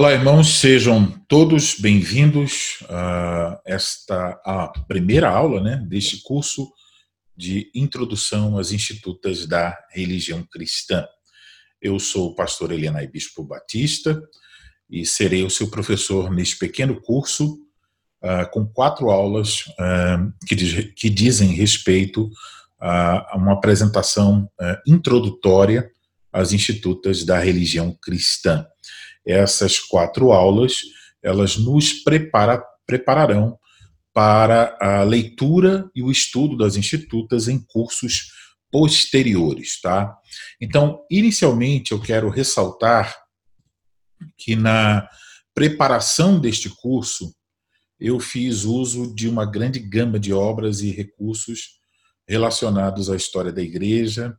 Olá, irmãos, sejam todos bem-vindos a esta a primeira aula né, deste curso de Introdução às Institutas da Religião Cristã. Eu sou o pastor Helena Bispo Batista e serei o seu professor neste pequeno curso uh, com quatro aulas uh, que, diz, que, dizem respeito a uma apresentação uh, introdutória às Institutas da Religião Cristã essas quatro aulas, elas nos prepara, prepararão para a leitura e o estudo das institutas em cursos posteriores, tá? Então, inicialmente eu quero ressaltar que na preparação deste curso eu fiz uso de uma grande gama de obras e recursos relacionados à história da igreja,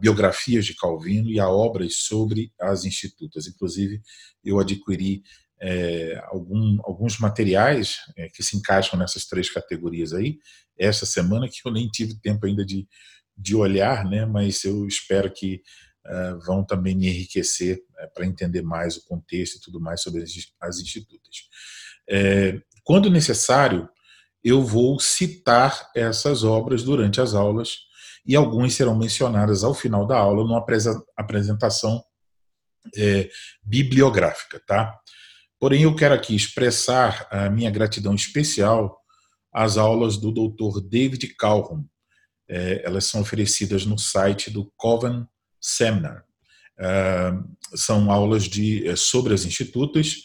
biografias de Calvino e a obras sobre as institutas. Inclusive, eu adquiri é, algum, alguns materiais é, que se encaixam nessas três categorias aí, essa semana, que eu nem tive tempo ainda de, de olhar, né, mas eu espero que é, vão também me enriquecer é, para entender mais o contexto e tudo mais sobre as, as institutas. É, quando necessário, eu vou citar essas obras durante as aulas e alguns serão mencionados ao final da aula numa apresentação é, bibliográfica, tá? Porém, eu quero aqui expressar a minha gratidão especial às aulas do Dr. David Calhoun. É, elas são oferecidas no site do Coven Seminar. É, são aulas de, é, sobre as institutas.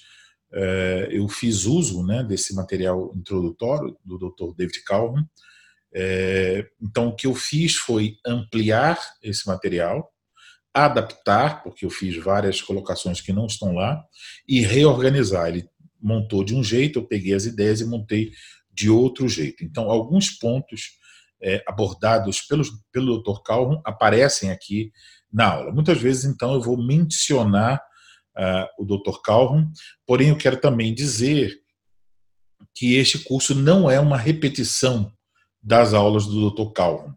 É, eu fiz uso né, desse material introdutório do Dr. David Calhoun é, então, o que eu fiz foi ampliar esse material, adaptar, porque eu fiz várias colocações que não estão lá, e reorganizar. Ele montou de um jeito, eu peguei as ideias e montei de outro jeito. Então, alguns pontos é, abordados pelos, pelo Dr. Calhoun aparecem aqui na aula. Muitas vezes, então, eu vou mencionar uh, o Dr. Calhoun, porém, eu quero também dizer que este curso não é uma repetição das aulas do Dr. Calvin.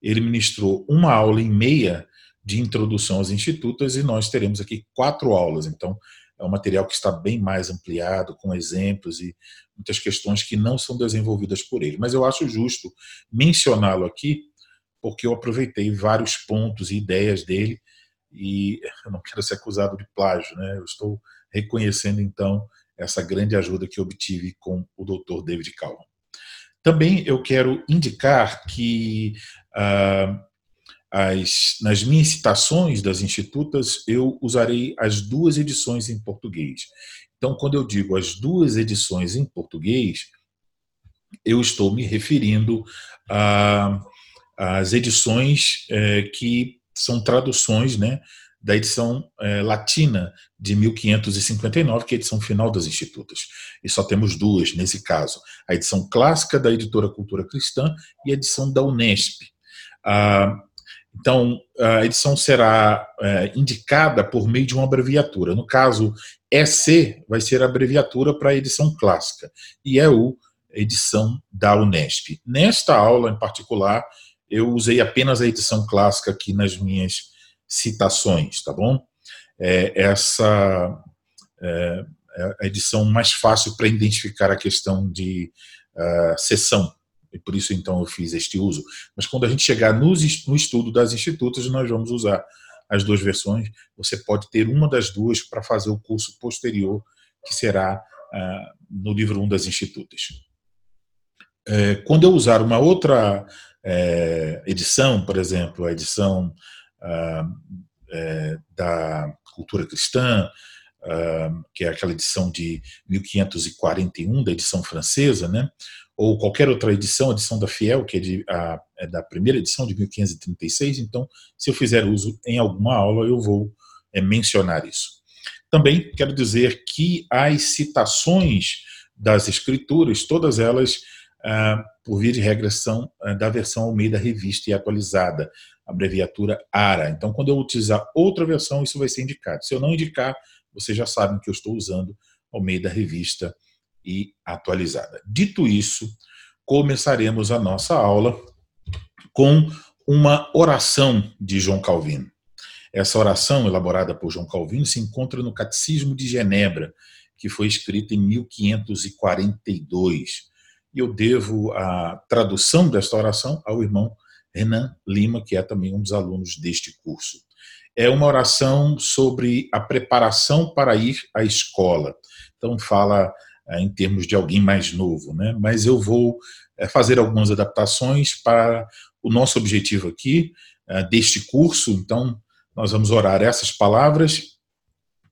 Ele ministrou uma aula e meia de introdução às institutas e nós teremos aqui quatro aulas. Então, é um material que está bem mais ampliado, com exemplos e muitas questões que não são desenvolvidas por ele. Mas eu acho justo mencioná-lo aqui, porque eu aproveitei vários pontos e ideias dele e eu não quero ser acusado de plágio, né? Eu estou reconhecendo então essa grande ajuda que obtive com o Dr. David Calhoun. Também eu quero indicar que ah, as, nas minhas citações das institutas eu usarei as duas edições em português. Então, quando eu digo as duas edições em português, eu estou me referindo às edições é, que são traduções né, da edição é, latina de 1559, que é a edição final das Institutas. E só temos duas nesse caso: a edição clássica da editora Cultura Cristã e a edição da Unesp. Ah, então, a edição será é, indicada por meio de uma abreviatura. No caso, EC vai ser a abreviatura para a edição clássica e EU, edição da Unesp. Nesta aula em particular, eu usei apenas a edição clássica aqui nas minhas citações, tá bom? É, essa é, é a edição mais fácil para identificar a questão de uh, sessão, e por isso então eu fiz este uso. Mas quando a gente chegar nos, no estudo das institutas, nós vamos usar as duas versões. Você pode ter uma das duas para fazer o curso posterior, que será uh, no livro 1 das institutas. É, quando eu usar uma outra é, edição, por exemplo, a edição é, da cultura cristã, ah, que é aquela edição de 1541, da edição francesa, né? ou qualquer outra edição, a edição da Fiel, que é, de, a, é da primeira edição de 1536. Então, se eu fizer uso em alguma aula, eu vou é, mencionar isso. Também quero dizer que as citações das escrituras, todas elas, ah, por via de regressão, ah, da versão Almeida revista e atualizada abreviatura ARA. Então, quando eu utilizar outra versão, isso vai ser indicado. Se eu não indicar, vocês já sabem que eu estou usando ao meio da revista e atualizada. Dito isso, começaremos a nossa aula com uma oração de João Calvino. Essa oração, elaborada por João Calvino, se encontra no Catecismo de Genebra, que foi escrito em 1542. E eu devo a tradução desta oração ao irmão Renan Lima, que é também um dos alunos deste curso. É uma oração sobre a preparação para ir à escola. Então, fala é, em termos de alguém mais novo, né? mas eu vou é, fazer algumas adaptações para o nosso objetivo aqui, é, deste curso. Então, nós vamos orar essas palavras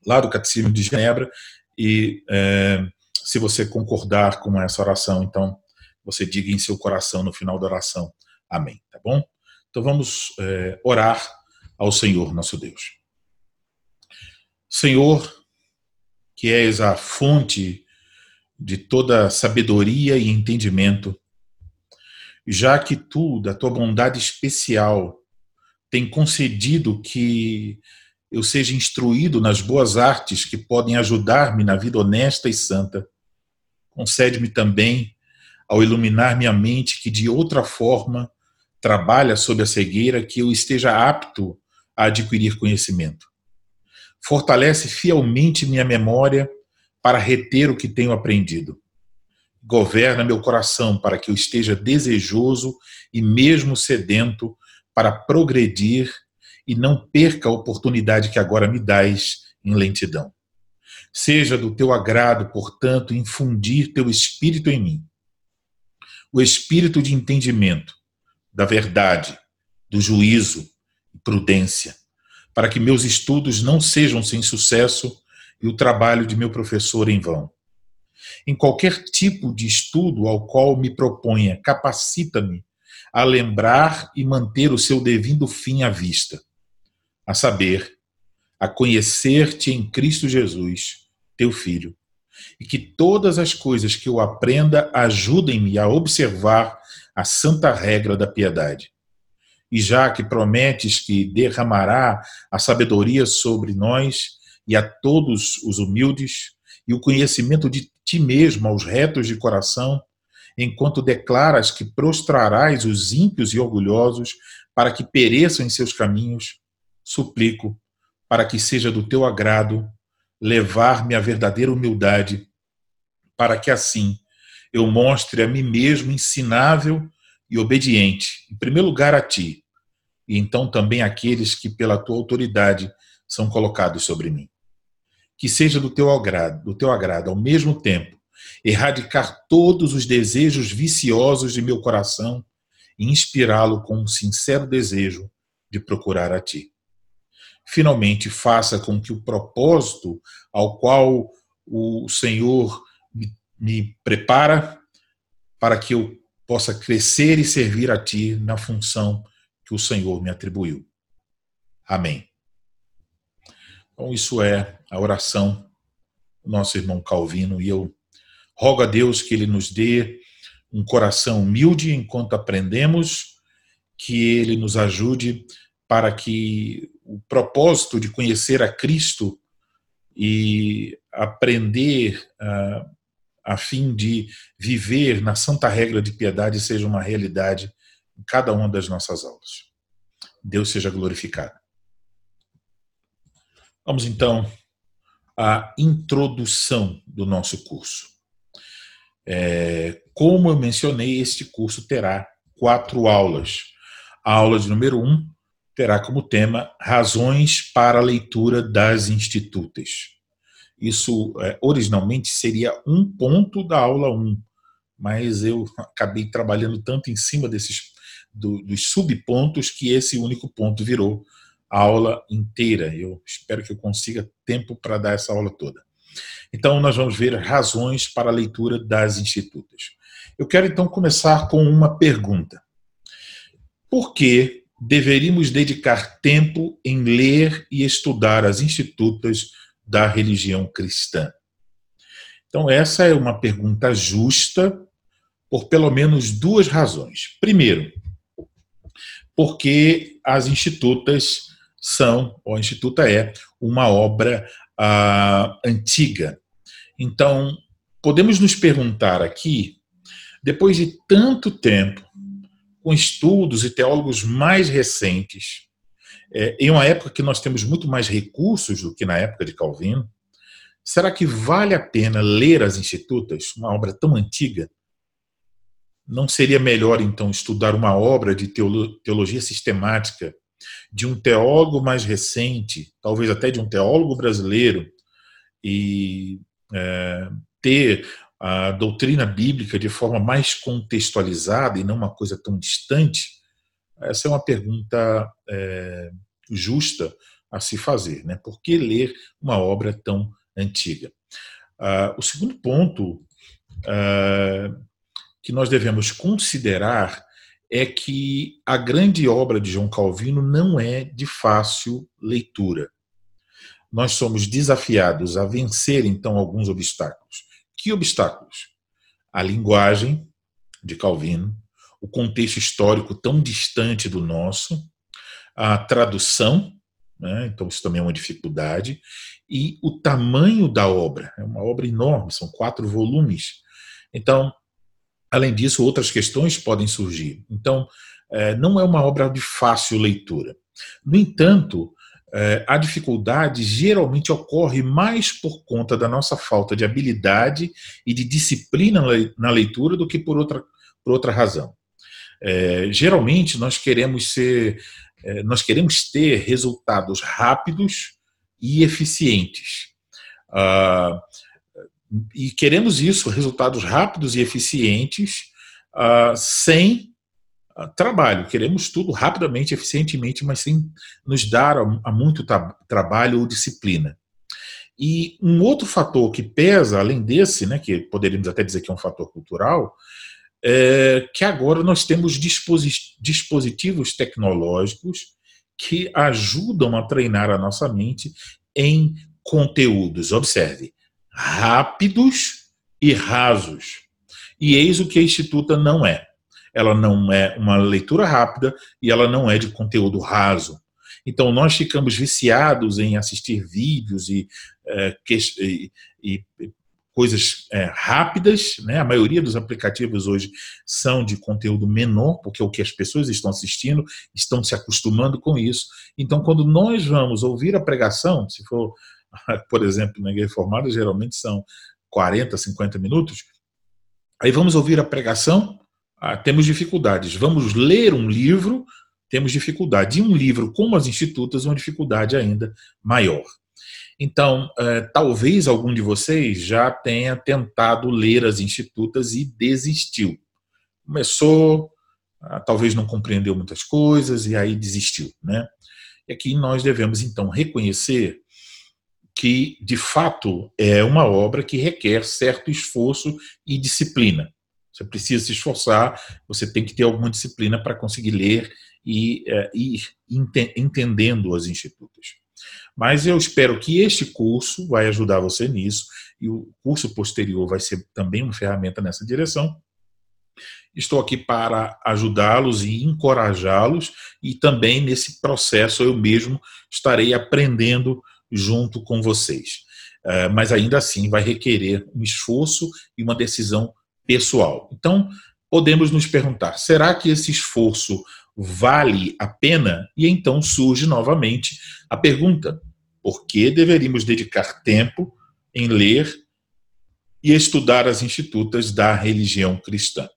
lá do Catecismo de Genebra e é, se você concordar com essa oração, então você diga em seu coração no final da oração, amém, tá bom? Então vamos é, orar ao Senhor nosso Deus. Senhor, que és a fonte de toda sabedoria e entendimento, já que tu, da tua bondade especial, tem concedido que eu seja instruído nas boas artes que podem ajudar-me na vida honesta e santa. Concede-me também, ao iluminar minha mente, que de outra forma trabalha sob a cegueira, que eu esteja apto a adquirir conhecimento. Fortalece fielmente minha memória para reter o que tenho aprendido. Governa meu coração para que eu esteja desejoso e mesmo sedento para progredir e não perca a oportunidade que agora me dás em lentidão. Seja do teu agrado, portanto, infundir teu espírito em mim. O espírito de entendimento, da verdade, do juízo e prudência, para que meus estudos não sejam sem sucesso e o trabalho de meu professor em vão. Em qualquer tipo de estudo ao qual me proponha, capacita-me a lembrar e manter o seu devido fim à vista, a saber, a conhecer-te em Cristo Jesus, teu Filho, e que todas as coisas que eu aprenda ajudem-me a observar a santa regra da piedade. E já que prometes que derramará a sabedoria sobre nós e a todos os humildes, e o conhecimento de ti mesmo aos retos de coração, enquanto declaras que prostrarás os ímpios e orgulhosos para que pereçam em seus caminhos, suplico para que seja do teu agrado levar-me à verdadeira humildade, para que assim eu mostre a mim mesmo ensinável e obediente, em primeiro lugar a ti, e então também àqueles que pela tua autoridade são colocados sobre mim. Que seja do teu agrado, do teu agrado ao mesmo tempo erradicar todos os desejos viciosos de meu coração e inspirá-lo com um sincero desejo de procurar a Ti. Finalmente, faça com que o propósito ao qual o Senhor me, me prepara para que eu possa crescer e servir a Ti na função que o Senhor me atribuiu. Amém. Então, isso é a oração do nosso irmão Calvino e eu Rogo a Deus que Ele nos dê um coração humilde enquanto aprendemos, que Ele nos ajude para que o propósito de conhecer a Cristo e aprender uh, a fim de viver na santa regra de piedade seja uma realidade em cada uma das nossas aulas. Deus seja glorificado. Vamos então à introdução do nosso curso. É, como eu mencionei, este curso terá quatro aulas. A aula de número um terá como tema Razões para a leitura das institutas. Isso é, originalmente seria um ponto da aula 1, um, mas eu acabei trabalhando tanto em cima desses do, dos subpontos que esse único ponto virou a aula inteira. Eu espero que eu consiga tempo para dar essa aula toda. Então, nós vamos ver razões para a leitura das institutas. Eu quero então começar com uma pergunta. Por que deveríamos dedicar tempo em ler e estudar as institutas da religião cristã? Então, essa é uma pergunta justa por pelo menos duas razões. Primeiro, porque as institutas são, ou a instituta é, uma obra uh, antiga. Então, podemos nos perguntar aqui, depois de tanto tempo, com estudos e teólogos mais recentes, é, em uma época que nós temos muito mais recursos do que na época de Calvino, será que vale a pena ler as Institutas, uma obra tão antiga? Não seria melhor, então, estudar uma obra de teologia sistemática de um teólogo mais recente, talvez até de um teólogo brasileiro, e é, ter a doutrina bíblica de forma mais contextualizada e não uma coisa tão distante? Essa é uma pergunta é, justa a se fazer. Né? Por que ler uma obra tão antiga? Ah, o segundo ponto ah, que nós devemos considerar é que a grande obra de João Calvino não é de fácil leitura. Nós somos desafiados a vencer, então, alguns obstáculos. Que obstáculos? A linguagem de Calvino, o contexto histórico tão distante do nosso, a tradução, né? então isso também é uma dificuldade, e o tamanho da obra. É uma obra enorme, são quatro volumes. Então, além disso, outras questões podem surgir. Então, é, não é uma obra de fácil leitura. No entanto, é, a dificuldade geralmente ocorre mais por conta da nossa falta de habilidade e de disciplina na leitura do que por outra, por outra razão. É, geralmente nós queremos ser, é, nós queremos ter resultados rápidos e eficientes. Ah, e queremos isso, resultados rápidos e eficientes, ah, sem trabalho. Queremos tudo rapidamente, eficientemente, mas sem nos dar a, muito trabalho ou disciplina. E um outro fator que pesa, além desse, né, que poderíamos até dizer que é um fator cultural, é, que agora nós temos dispositivos tecnológicos que ajudam a treinar a nossa mente em conteúdos, observe, rápidos e rasos. E eis o que a Instituta não é. Ela não é uma leitura rápida e ela não é de conteúdo raso. Então, nós ficamos viciados em assistir vídeos e, é, e, e coisas é, rápidas, né? A maioria dos aplicativos hoje são de conteúdo menor, porque é o que as pessoas estão assistindo estão se acostumando com isso. Então, quando nós vamos ouvir a pregação, se for, por exemplo, na igreja formada, geralmente são 40, 50 minutos, aí vamos ouvir a pregação, ah, temos dificuldades. Vamos ler um livro, temos dificuldade. E um livro como as institutas, uma dificuldade ainda maior. Então, é, talvez algum de vocês já tenha tentado ler as institutas e desistiu. Começou, ah, talvez não compreendeu muitas coisas e aí desistiu. Né? E aqui nós devemos, então, reconhecer que, de fato, é uma obra que requer certo esforço e disciplina. Você precisa se esforçar, você tem que ter alguma disciplina para conseguir ler e é, ir entendendo as institutas. Mas eu espero que este curso vai ajudar você nisso e o curso posterior vai ser também uma ferramenta nessa direção. Estou aqui para ajudá-los e encorajá-los e também nesse processo eu mesmo estarei aprendendo junto com vocês. É, mas ainda assim vai requerer um esforço e uma decisão pessoal. Então, podemos nos perguntar: será que esse esforço vale a pena? E então surge novamente a pergunta: por que deveríamos dedicar tempo em ler e estudar as institutas da religião cristã?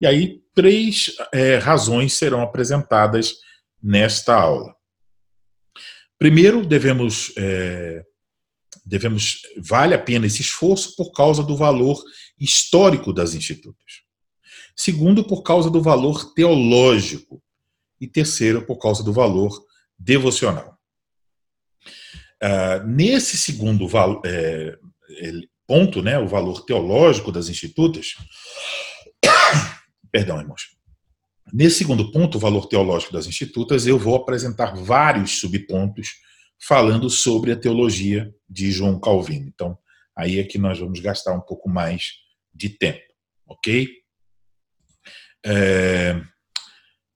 E aí, três é, razões serão apresentadas nesta aula. Primeiro, devemos, é, devemos, vale a pena esse esforço por causa do valor histórico das institutas. Segundo, por causa do valor teológico e terceiro, por causa do valor devocional. Uh, nesse segundo é, ponto, né, o valor teológico das institutas, perdão, irmãos. Nesse segundo ponto, o valor teológico das institutas, eu vou apresentar vários subpontos falando sobre a teologia de João Calvino. Então, aí é que nós vamos gastar um pouco mais de tempo, ok? É,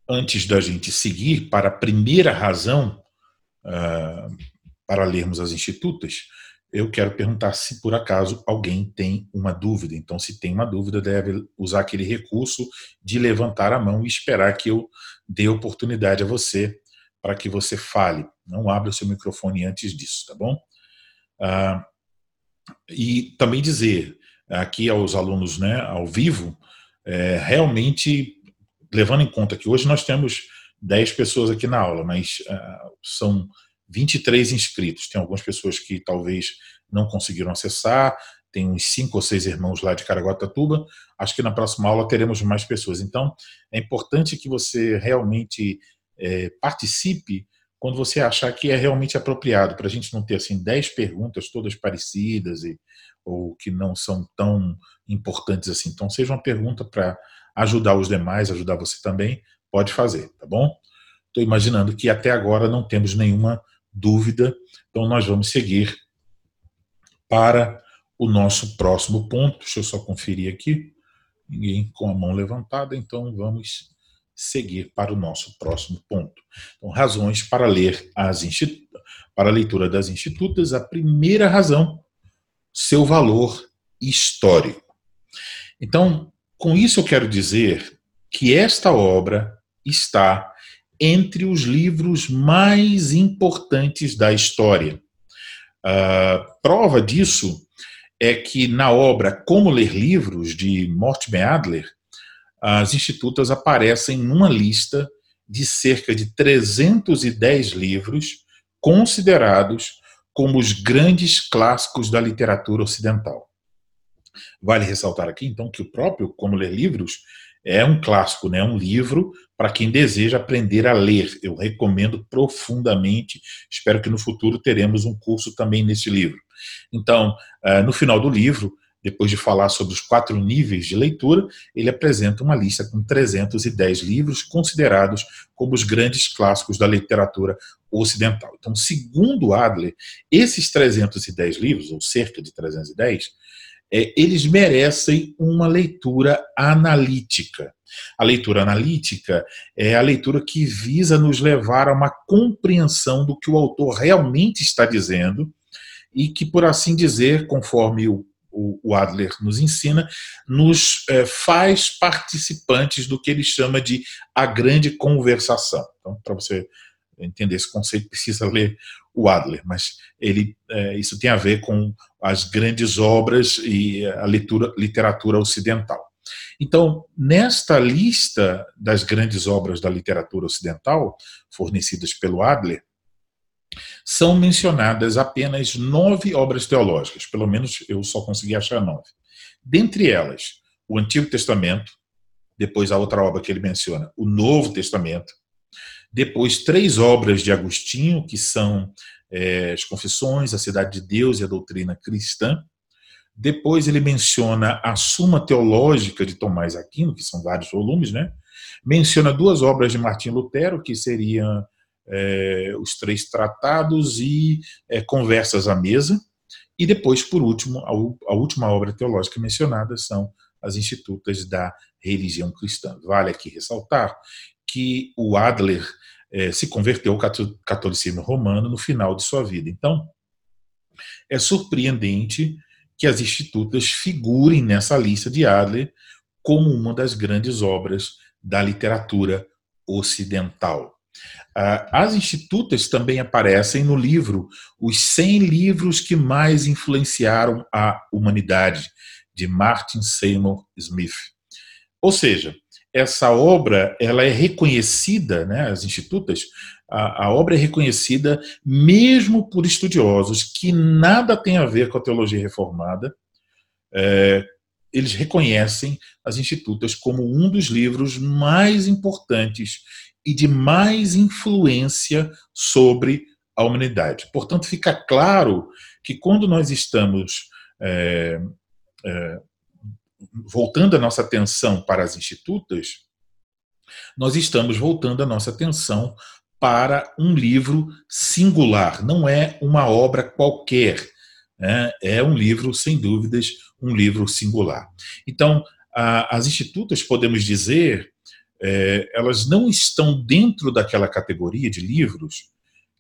antes da gente seguir para a primeira razão uh, para lermos as institutas, eu quero perguntar se por acaso alguém tem uma dúvida. Então, se tem uma dúvida, deve usar aquele recurso de levantar a mão e esperar que eu dê oportunidade a você para que você fale. Não abra o seu microfone antes disso, tá bom? Ah, e também dizer aqui aos alunos né, ao vivo, é, realmente levando em conta que hoje nós temos 10 pessoas aqui na aula, mas uh, são 23 inscritos. Tem algumas pessoas que talvez não conseguiram acessar, tem uns cinco ou seis irmãos lá de Caraguatatuba. Acho que na próxima aula teremos mais pessoas. Então, é importante que você realmente é, participe quando você achar que é realmente apropriado, para a gente não ter assim dez perguntas todas parecidas e, ou que não são tão importantes assim. Então, seja uma pergunta para ajudar os demais, ajudar você também, pode fazer, tá bom? Estou imaginando que até agora não temos nenhuma dúvida, então nós vamos seguir para o nosso próximo ponto. Deixa eu só conferir aqui. Ninguém com a mão levantada, então vamos seguir para o nosso próximo ponto. Então, razões para ler as para a leitura das institutas. A primeira razão, seu valor histórico. Então, com isso eu quero dizer que esta obra está entre os livros mais importantes da história. Uh, prova disso é que na obra Como Ler Livros, de Mortimer Adler, as institutas aparecem numa lista de cerca de 310 livros considerados como os grandes clássicos da literatura ocidental. Vale ressaltar aqui, então, que o próprio Como Ler Livros é um clássico, né? um livro para quem deseja aprender a ler. Eu recomendo profundamente. Espero que no futuro teremos um curso também nesse livro. Então, eh, no final do livro, depois de falar sobre os quatro níveis de leitura, ele apresenta uma lista com 310 livros considerados como os grandes clássicos da literatura ocidental. Então, segundo Adler, esses 310 livros, ou cerca de 310, é, eles merecem uma leitura analítica. A leitura analítica é a leitura que visa nos levar a uma compreensão do que o autor realmente está dizendo e que, por assim dizer, conforme o, o Adler nos ensina, nos é, faz participantes do que ele chama de a grande conversação. Então, para você entender esse conceito, precisa ler o Adler, mas ele, é, isso tem a ver com as grandes obras e a leitura, literatura ocidental. Então, nesta lista das grandes obras da literatura ocidental, fornecidas pelo Adler, são mencionadas apenas nove obras teológicas, pelo menos eu só consegui achar nove. Dentre elas, o Antigo Testamento, depois a outra obra que ele menciona, o Novo Testamento, depois, três obras de Agostinho, que são é, as Confissões, a Cidade de Deus e a Doutrina Cristã. Depois ele menciona a Suma Teológica de Tomás Aquino, que são vários volumes, né? Menciona duas obras de Martim Lutero, que seriam é, os Três Tratados e é, Conversas à Mesa. E depois, por último, a, a última obra teológica mencionada são as Institutas da Religião Cristã. Vale aqui ressaltar que o Adler é, se converteu ao catolicismo romano no final de sua vida. Então, é surpreendente que as institutas figurem nessa lista de Adler como uma das grandes obras da literatura ocidental. As institutas também aparecem no livro Os 100 Livros que Mais Influenciaram a Humanidade, de Martin Seymour Smith. Ou seja, essa obra ela é reconhecida, né, as institutas, a, a, obra é reconhecida mesmo por estudiosos que nada tem a ver com a teologia reformada. É, eles reconhecem as institutas como um dos livros mais importantes e de mais influência sobre a humanidade. Portanto, fica claro que quando nós estamos é, é, voltando a nossa atenção para as institutas, nós estamos voltando a nossa atenção para um livro singular, não é uma obra qualquer, né? é um livro, sem dúvidas, um livro singular. Então, a, as institutas, podemos dizer, é, elas não estão dentro daquela categoria de livros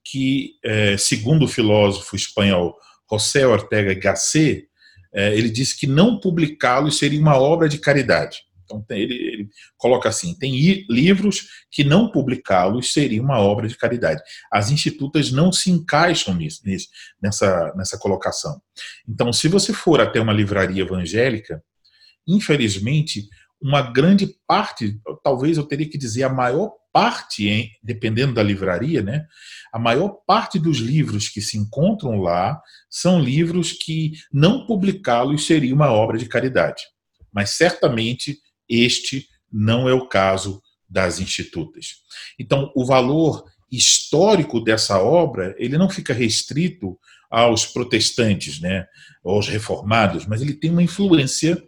que, é, segundo o filósofo espanhol José Ortega Gasset, é, ele disse que não publicá-los seria uma obra de caridade. Então, ele, ele ele coloca assim: tem livros que não publicá-los seria uma obra de caridade. As institutas não se encaixam nisso, nessa, nessa colocação. Então, se você for até uma livraria evangélica, infelizmente, uma grande parte, talvez eu teria que dizer a maior parte, hein, dependendo da livraria, né, a maior parte dos livros que se encontram lá são livros que não publicá-los seria uma obra de caridade. Mas certamente este não é o caso das institutas. Então, o valor histórico dessa obra, ele não fica restrito aos protestantes, né, aos reformados, mas ele tem uma influência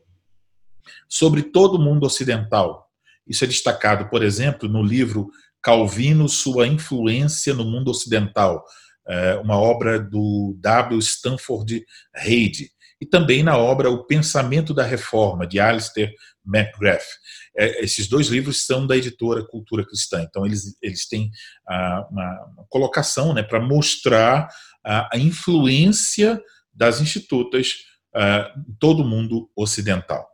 sobre todo o mundo ocidental. Isso é destacado, por exemplo, no livro Calvino, Sua Influência no Mundo Ocidental, é, uma obra do W. Stanford Reid, e também na obra O Pensamento da Reforma, de Alistair McGrath. É, esses dois livros são da editora Cultura Cristã, então eles, eles têm uma, colocação né, para mostrar a, influência das institutas em todo o mundo ocidental.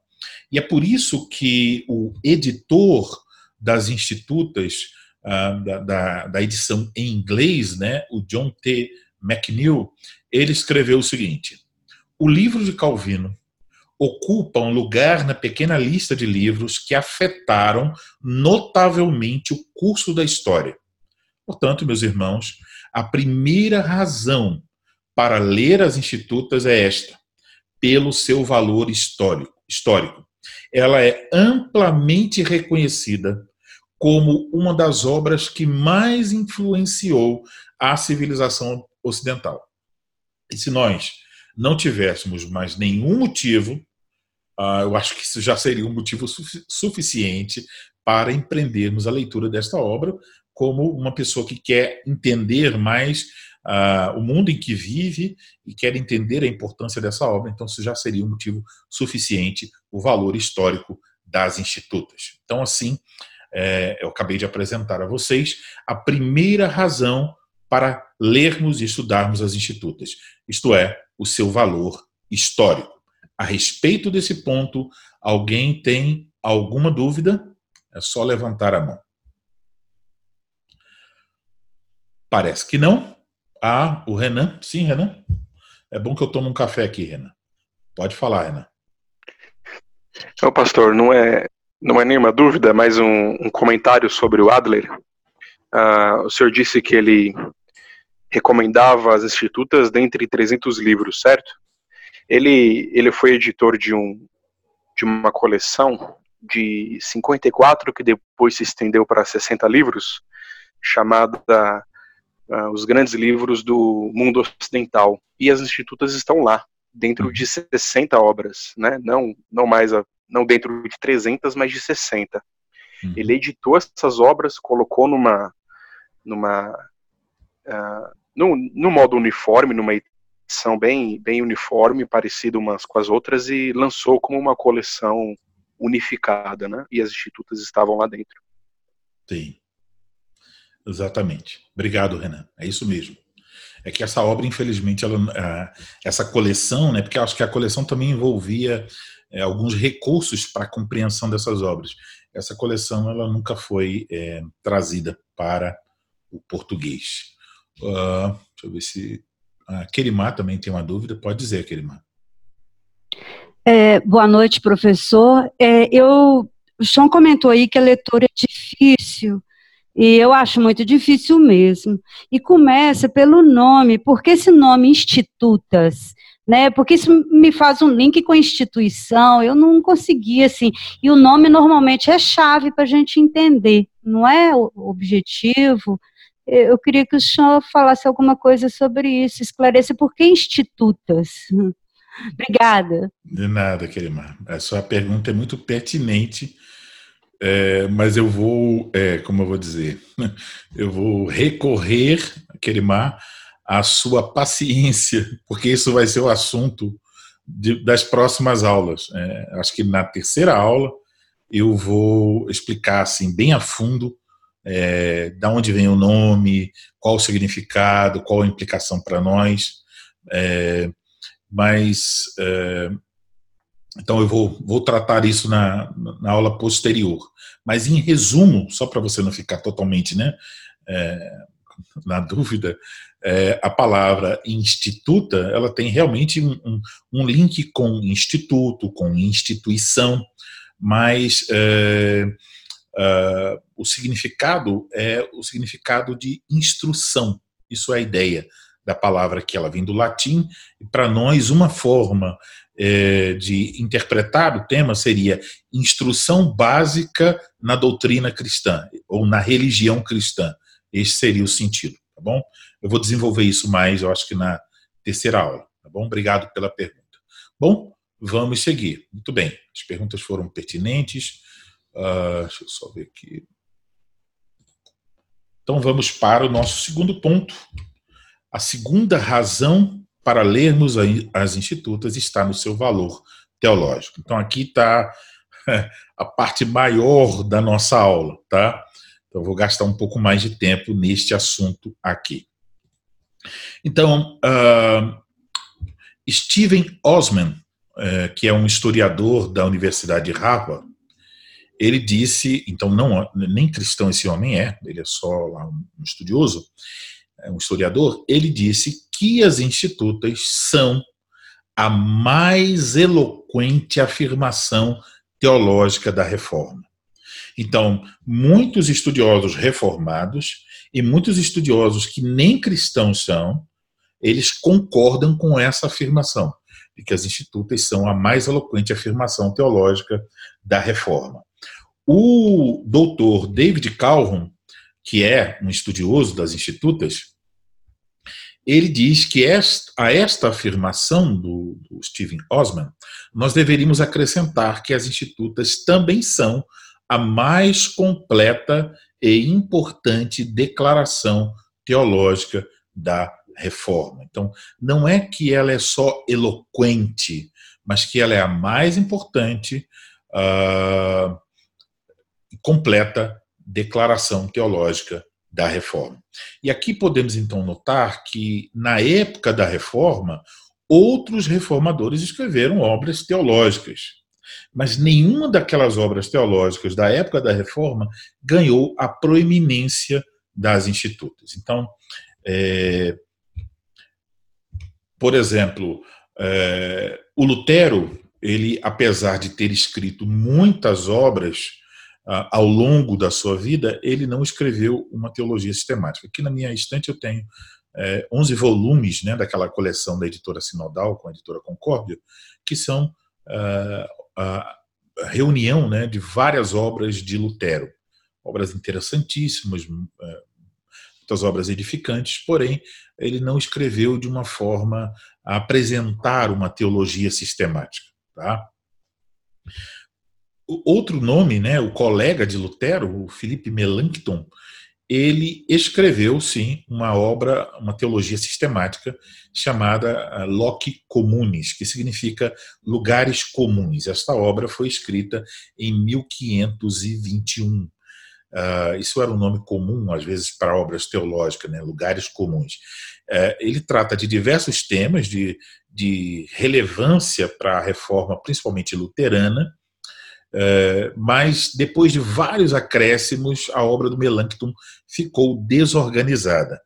E é por isso que o editor das institutas, uh, da, da, da, edição em inglês, né, o John T. McNeil, ele escreveu o seguinte: o livro de Calvino ocupa um lugar na pequena lista de livros que afetaram notavelmente o curso da história. Portanto, meus irmãos, a primeira razão para ler as institutas é esta: pelo seu valor histórico. Histórico ela é amplamente reconhecida como uma das obras que mais influenciou a civilização ocidental. E se nós não tivéssemos mais nenhum motivo, ah, eu acho que isso já seria um motivo suficiente para empreendermos a leitura desta obra como uma pessoa que quer entender mais uh, o mundo em que vive e quer entender a importância dessa obra, então isso já seria um motivo suficiente, o valor histórico das institutas. Então, assim, é, eu acabei de apresentar a vocês a primeira razão para lermos e estudarmos as institutas, isto é, o seu valor histórico. A respeito desse ponto, alguém tem alguma dúvida? É só levantar a mão. Parece que não. Ah, o Renan? Sim, Renan. É bom que eu tomo um café aqui, Renan. Pode falar, Renan. Então, pastor, não é, não é nenhuma dúvida, mas um, um comentário sobre o Adler. Uh, o senhor disse que ele recomendava as institutas dentre 300 livros, certo? Ele, ele foi editor de, um, de uma coleção de 54, que depois se estendeu para 60 livros, chamada uh, os grandes livros do mundo ocidental. E as institutas estão lá, dentro de 60 uhum. obras, né? não, não mais a, não dentro de 300, mas de 60. Uhum. Ele editou essas obras, colocou numa numa uh, no, no modo uniforme, numa edição bem bem uniforme, parecida umas com as outras e lançou como uma coleção unificada, né? E as institutas estavam lá dentro. Sim. Exatamente. Obrigado, Renan. É isso mesmo. É que essa obra, infelizmente, ela, essa coleção, né, porque acho que a coleção também envolvia é, alguns recursos para a compreensão dessas obras. Essa coleção ela nunca foi é, trazida para o português. Uh, deixa eu ver se. A Kerimá também tem uma dúvida. Pode dizer, Kerimá. É, boa noite, professor. É, eu, o Sean comentou aí que a leitura é difícil. E eu acho muito difícil mesmo. E começa pelo nome, porque esse nome Institutas, né? Porque isso me faz um link com a instituição, eu não consegui, assim. E o nome normalmente é chave para a gente entender, não é o objetivo. Eu queria que o senhor falasse alguma coisa sobre isso, esclarecer por que institutas. Obrigada. De nada, Kerimar. A sua pergunta é muito pertinente é, mas eu vou, é, como eu vou dizer, eu vou recorrer, Kerimar, à sua paciência, porque isso vai ser o assunto de, das próximas aulas. É, acho que na terceira aula eu vou explicar assim bem a fundo é, da onde vem o nome, qual o significado, qual a implicação para nós. É, mas é, então eu vou, vou tratar isso na, na aula posterior. Mas em resumo, só para você não ficar totalmente né, é, na dúvida, é, a palavra instituta ela tem realmente um, um, um, link com instituto, com instituição, mas é, é, o significado é o significado de instrução. Isso é a ideia da palavra que ela vem do latim, e para nós uma forma é, de interpretar o tema seria instrução básica na doutrina cristã, ou na religião cristã. Esse seria o sentido, tá bom? Eu vou desenvolver isso mais, eu acho que na terceira aula, tá bom? Obrigado pela pergunta. Bom, vamos seguir. Muito bem, as perguntas foram pertinentes. Uh, deixa eu só ver aqui. Então vamos para o nosso segundo ponto, a segunda razão para lermos as institutas está no seu valor teológico. Então aqui está a parte maior da nossa aula, tá? Então vou gastar um pouco mais de tempo neste assunto aqui. Então, uh, Steven Osman, uh, que é um historiador da Universidade de Harvard, ele disse, então não nem cristão esse homem é, ele é só um estudioso, um historiador, ele disse que as institutas são a mais eloquente afirmação teológica da reforma. Então, muitos estudiosos reformados e muitos estudiosos que nem cristãos são, eles concordam com essa afirmação, de que as institutas são a mais eloquente afirmação teológica da reforma. O doutor David Calhoun, que é um estudioso das institutas, ele diz que esta, a esta afirmação do, do Steven Osman, nós deveríamos acrescentar que as institutas também são a mais completa e importante declaração teológica da reforma. Então, não é que ela é só eloquente, mas que ela é a mais importante uh, completa declaração teológica da reforma. E aqui podemos então notar que, na época da reforma, outros reformadores escreveram obras teológicas. Mas nenhuma daquelas obras teológicas da época da reforma ganhou a proeminência das institutas. Então, é, por exemplo, é, o Lutero, ele, apesar de ter escrito muitas obras ao longo da sua vida, ele não escreveu uma teologia sistemática. Aqui na minha estante eu tenho é, 11 volumes né, daquela coleção da editora Sinodal com a editora Concórdia, que são uh, a reunião né, de várias obras de Lutero. Obras interessantíssimas, uh, muitas obras edificantes, porém, ele não escreveu de uma forma a apresentar uma teologia sistemática. Tá? Outro nome, né, o colega de Lutero, o Felipe Melanchthon, ele escreveu, sim, uma obra, uma teologia sistemática chamada ah, Loci Communis, que significa lugares comuns. Esta obra foi escrita em 1521. Uh, ah, isso era um nome comum, às vezes, para obras teológicas, né, lugares comuns. Uh, ele trata de diversos temas de, de relevância para a reforma, principalmente luterana, mas depois de vários acréscimos, a obra do Melanchthon ficou desorganizada,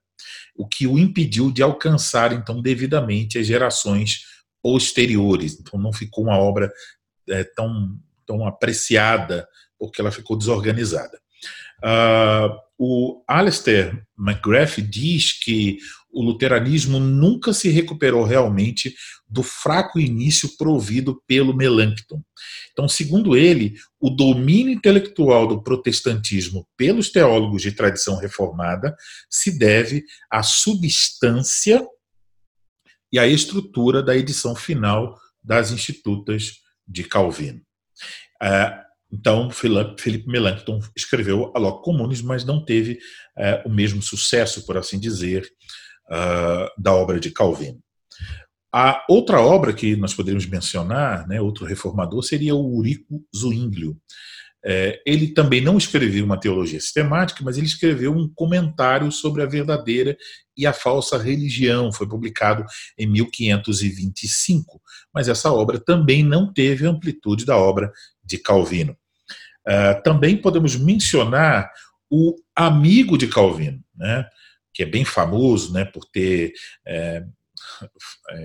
o que o impediu de alcançar então devidamente as gerações posteriores. Então não ficou uma obra é, tão, tão apreciada porque ela ficou desorganizada. Uh, o Alistair McGrath diz que o luteranismo nunca se recuperou realmente do fraco início provido pelo Melanchthon. Então, segundo ele, o domínio intelectual do protestantismo pelos teólogos de tradição reformada se deve à substância e à estrutura da edição final das Institutas de Calvino. Uh, então, Felipe Melanchthon escreveu a Loc Comunis, mas não teve uh, o mesmo sucesso, por assim dizer, uh, da obra de Calvino. A outra obra que nós poderíamos mencionar, né, outro reformador, seria o Urico Zwinglio. É, ele também não escreveu uma teologia sistemática, mas ele escreveu um comentário sobre a verdadeira e a falsa religião. Foi publicado em 1525. Mas essa obra também não teve a amplitude da obra de Calvino. Uh, também podemos mencionar o amigo de Calvino, né, que é bem famoso né, por ter é,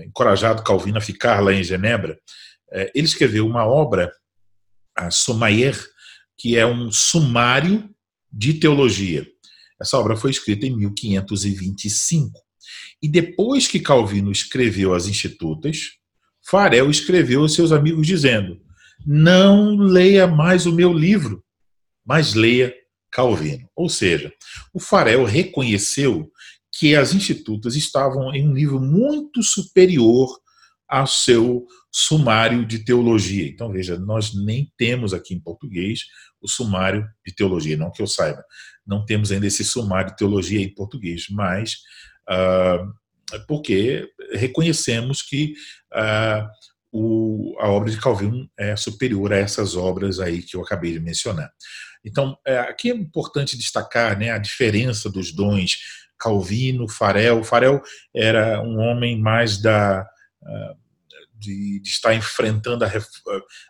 encorajado Calvino a ficar lá em Genebra. É, ele escreveu uma obra, a Sommaier, que é um sumário de teologia. Essa obra foi escrita em 1525. E depois que Calvino escreveu as Institutas, Farel escreveu aos seus amigos dizendo: Não leia mais o meu livro, mas leia Calvino. Ou seja, o Farel reconheceu que as Institutas estavam em um nível muito superior ao seu sumário de teologia. Então, veja, nós nem temos aqui em português o sumário de teologia, não que eu saiba. Não temos ainda esse sumário de teologia em português, mas uh, porque reconhecemos que uh, o, a obra de Calvino é superior a essas obras aí que eu acabei de mencionar. Então, é, aqui é importante destacar né, a diferença dos dons Calvino, Farel. Farel era um homem mais da uh, de, de estar enfrentando, a,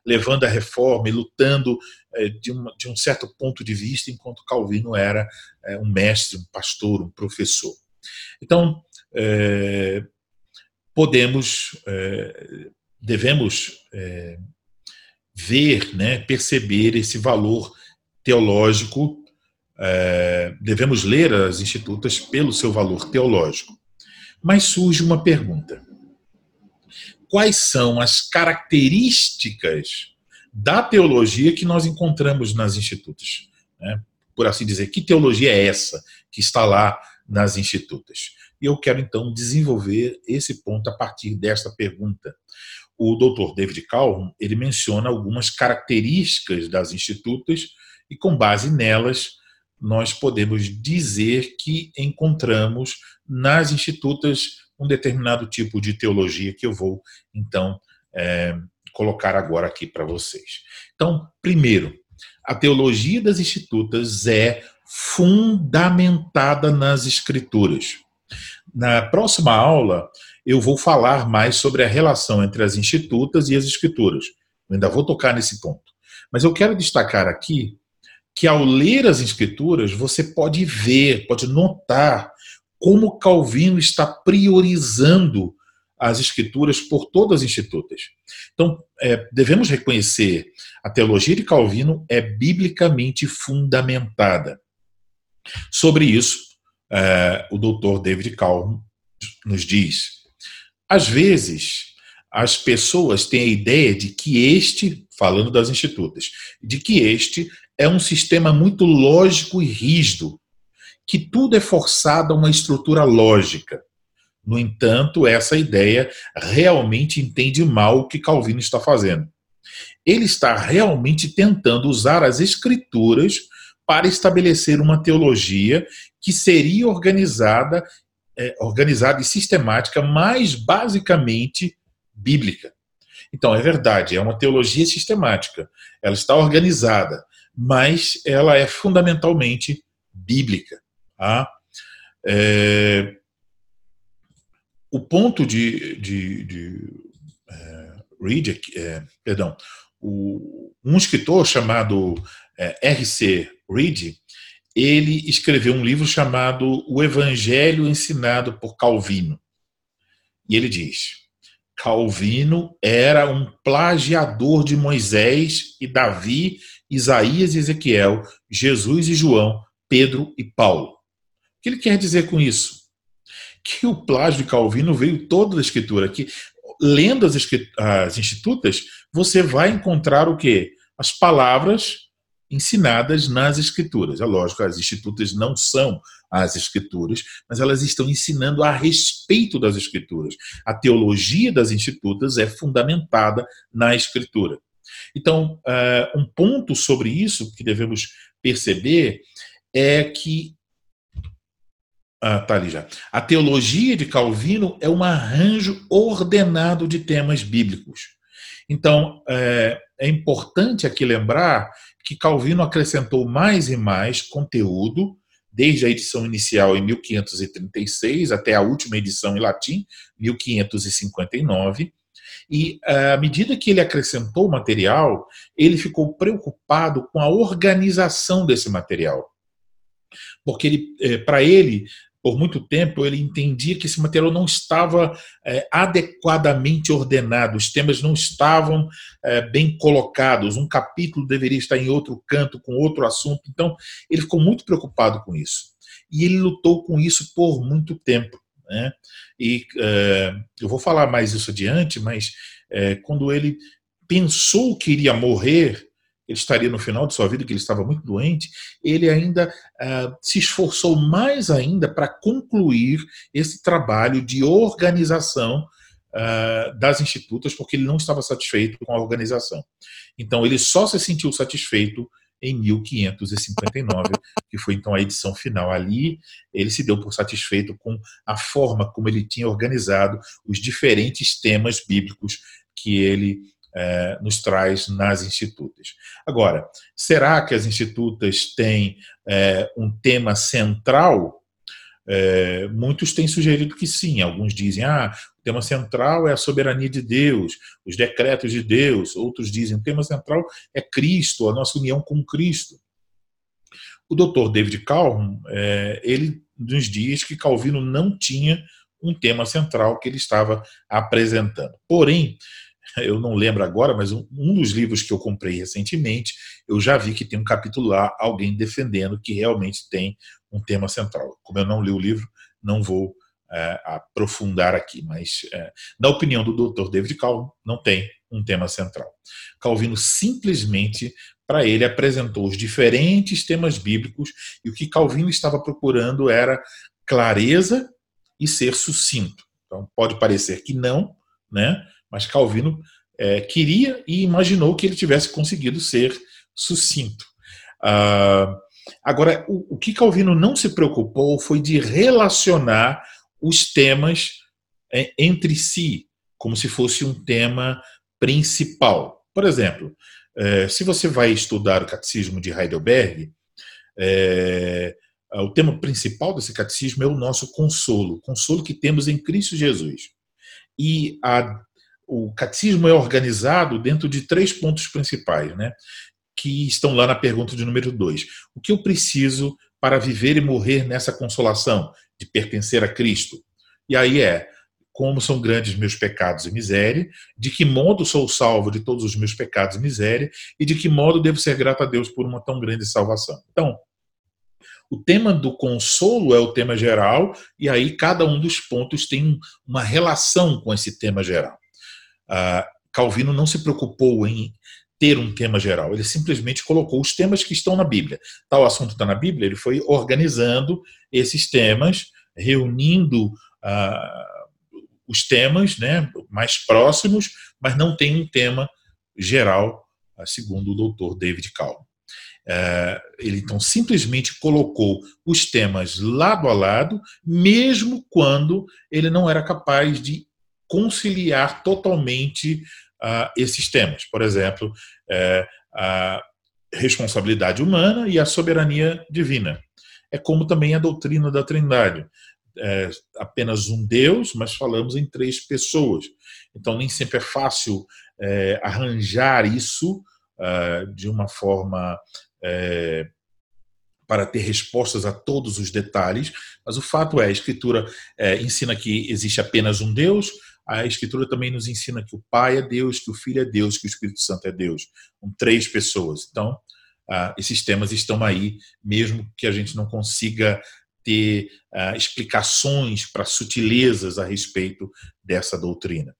levando a reforma e lutando é, de, uma, de, um certo ponto de vista, enquanto Calvino era é, um mestre, um pastor, um professor. Então, é, podemos, é, devemos é, ver, né, perceber esse valor teológico, é, devemos ler as institutas pelo seu valor teológico. Mas surge uma pergunta quais são as características da teologia que nós encontramos nas institutas. Né? Por assim dizer, que teologia é essa que está lá nas institutas? E eu quero então desenvolver esse ponto a partir desta pergunta. O Dr. David Calhoun, ele menciona algumas características das institutas e com base nelas nós podemos dizer que encontramos nas institutas um determinado tipo de teologia que eu vou, então, é, colocar agora aqui para vocês. Então, primeiro, a teologia das institutas é fundamentada nas escrituras. Na próxima aula, eu vou falar mais sobre a relação entre as institutas e as escrituras. Eu ainda vou tocar nesse ponto. Mas eu quero destacar aqui que ao ler as escrituras, você pode ver, pode notar como Calvino está priorizando as escrituras por todas as institutas. Então, é, devemos reconhecer a teologia de Calvino é biblicamente fundamentada. Sobre isso, é, o doutor David Calhoun nos diz: às vezes, as pessoas têm a ideia de que este, falando das institutas, de que este é um sistema muito lógico e rígido, que tudo é forçado a uma estrutura lógica. No entanto, essa ideia realmente entende mal o que Calvino está fazendo. Ele está realmente tentando usar as escrituras para estabelecer uma teologia que seria organizada, é, organizada e sistemática, mais basicamente bíblica. Então, é verdade, é uma teologia sistemática. Ela está organizada, mas ela é fundamentalmente bíblica. Tá? É, o ponto de, de, de é, Reed, é, perdão, o, um escritor chamado é, R.C. Reed, ele escreveu um livro chamado O Evangelho Ensinado por Calvino. E ele diz: Calvino era um plagiador de Moisés e Davi, Isaías e Ezequiel, Jesus e João, Pedro e Paulo que ele quer dizer com isso? Que o plágio de Calvino veio toda da escritura, que lendo as, as institutas, você vai encontrar o quê? As palavras ensinadas nas escrituras. É lógico, as institutas não são as escrituras, mas elas estão ensinando a respeito das escrituras. A teologia das institutas é fundamentada na escritura. Então, uh, um ponto sobre isso que devemos perceber é que ah, tá ali já. A teologia de Calvino é um arranjo ordenado de temas bíblicos. Então, é, é importante aqui lembrar que Calvino acrescentou mais e mais conteúdo, desde a edição inicial em 1536 até a última edição em latim, 1559. E à medida que ele acrescentou o material, ele ficou preocupado com a organização desse material. Porque ele, eh, para ele, por muito tempo, ele entendia que esse material não estava é, adequadamente ordenado, os temas não estavam é, bem colocados, um capítulo deveria estar em outro canto, com outro assunto. Então, ele ficou muito preocupado com isso. E ele lutou com isso por muito tempo. Né? E é, eu vou falar mais isso adiante, mas é, quando ele pensou que iria morrer, ele estaria no final de sua vida, que ele estava muito doente, ele ainda uh, se esforçou mais ainda para concluir esse trabalho de organização uh, das institutas, porque ele não estava satisfeito com a organização. Então, ele só se sentiu satisfeito em 1559, que foi então a edição final. Ali, ele se deu por satisfeito com a forma como ele tinha organizado os diferentes temas bíblicos que ele é, nos traz nas institutas. Agora, será que as institutas têm é, um tema central? É, muitos têm sugerido que sim. Alguns dizem, ah, o tema central é a soberania de Deus, os decretos de Deus. Outros dizem, o tema central é Cristo, a nossa união com Cristo. O doutor David Calhoun, é, ele nos diz que Calvino não tinha um tema central que ele estava apresentando. Porém, eu não lembro agora, mas um, um, dos livros que eu comprei recentemente, eu já vi que tem um capítulo lá, alguém defendendo que realmente tem um tema central. Como eu não li o livro, não vou é, aprofundar aqui, mas é, na opinião do Dr. David Calvin, não tem um tema central. Calvino simplesmente, para ele, apresentou os diferentes temas bíblicos e o que Calvino estava procurando era clareza e ser sucinto. Então, pode parecer que não, né? mas Calvino é, queria e imaginou que ele tivesse conseguido ser sucinto. Uh, agora, o, o, que Calvino não se preocupou foi de relacionar os temas é, entre si, como se fosse um tema principal. Por exemplo, é, se você vai estudar o Catecismo de Heidelberg, é, o tema principal desse catecismo é o nosso consolo, consolo que temos em Cristo Jesus. E a o catecismo é organizado dentro de três pontos principais, né? Que estão lá na pergunta de número dois. O que eu preciso para viver e morrer nessa consolação de pertencer a Cristo? E aí é como são grandes meus pecados e miséria, de que modo sou salvo de todos os meus pecados e miséria, e de que modo devo ser grato a Deus por uma tão grande salvação. Então, o tema do consolo é o tema geral, e aí cada um dos pontos tem uma relação com esse tema geral. Ah, Calvino não se preocupou em ter um tema geral, ele simplesmente colocou os temas que estão na Bíblia. Tal assunto está na Bíblia, ele foi organizando esses temas, reunindo uh, os temas né, mais próximos, mas não tem um tema geral, uh, segundo o doutor David Calm. Uh, ele então simplesmente colocou os temas lado a lado, mesmo quando ele não era capaz de conciliar totalmente uh, esses temas. Por exemplo, é, a responsabilidade humana e a soberania divina. É como também a doutrina da Trindade. É apenas um Deus, mas falamos em três pessoas. Então, nem sempre é fácil é, arranjar isso uh, de uma forma é, para ter respostas a todos os detalhes, mas o fato é, a Escritura é, ensina que existe apenas um Deus, a Escritura também nos ensina que o Pai é Deus, que o Filho é Deus, que o Espírito Santo é Deus. Com três pessoas. Então, ah, esses temas estão aí, mesmo que a gente não consiga ter ah, explicações para sutilezas a respeito dessa doutrina.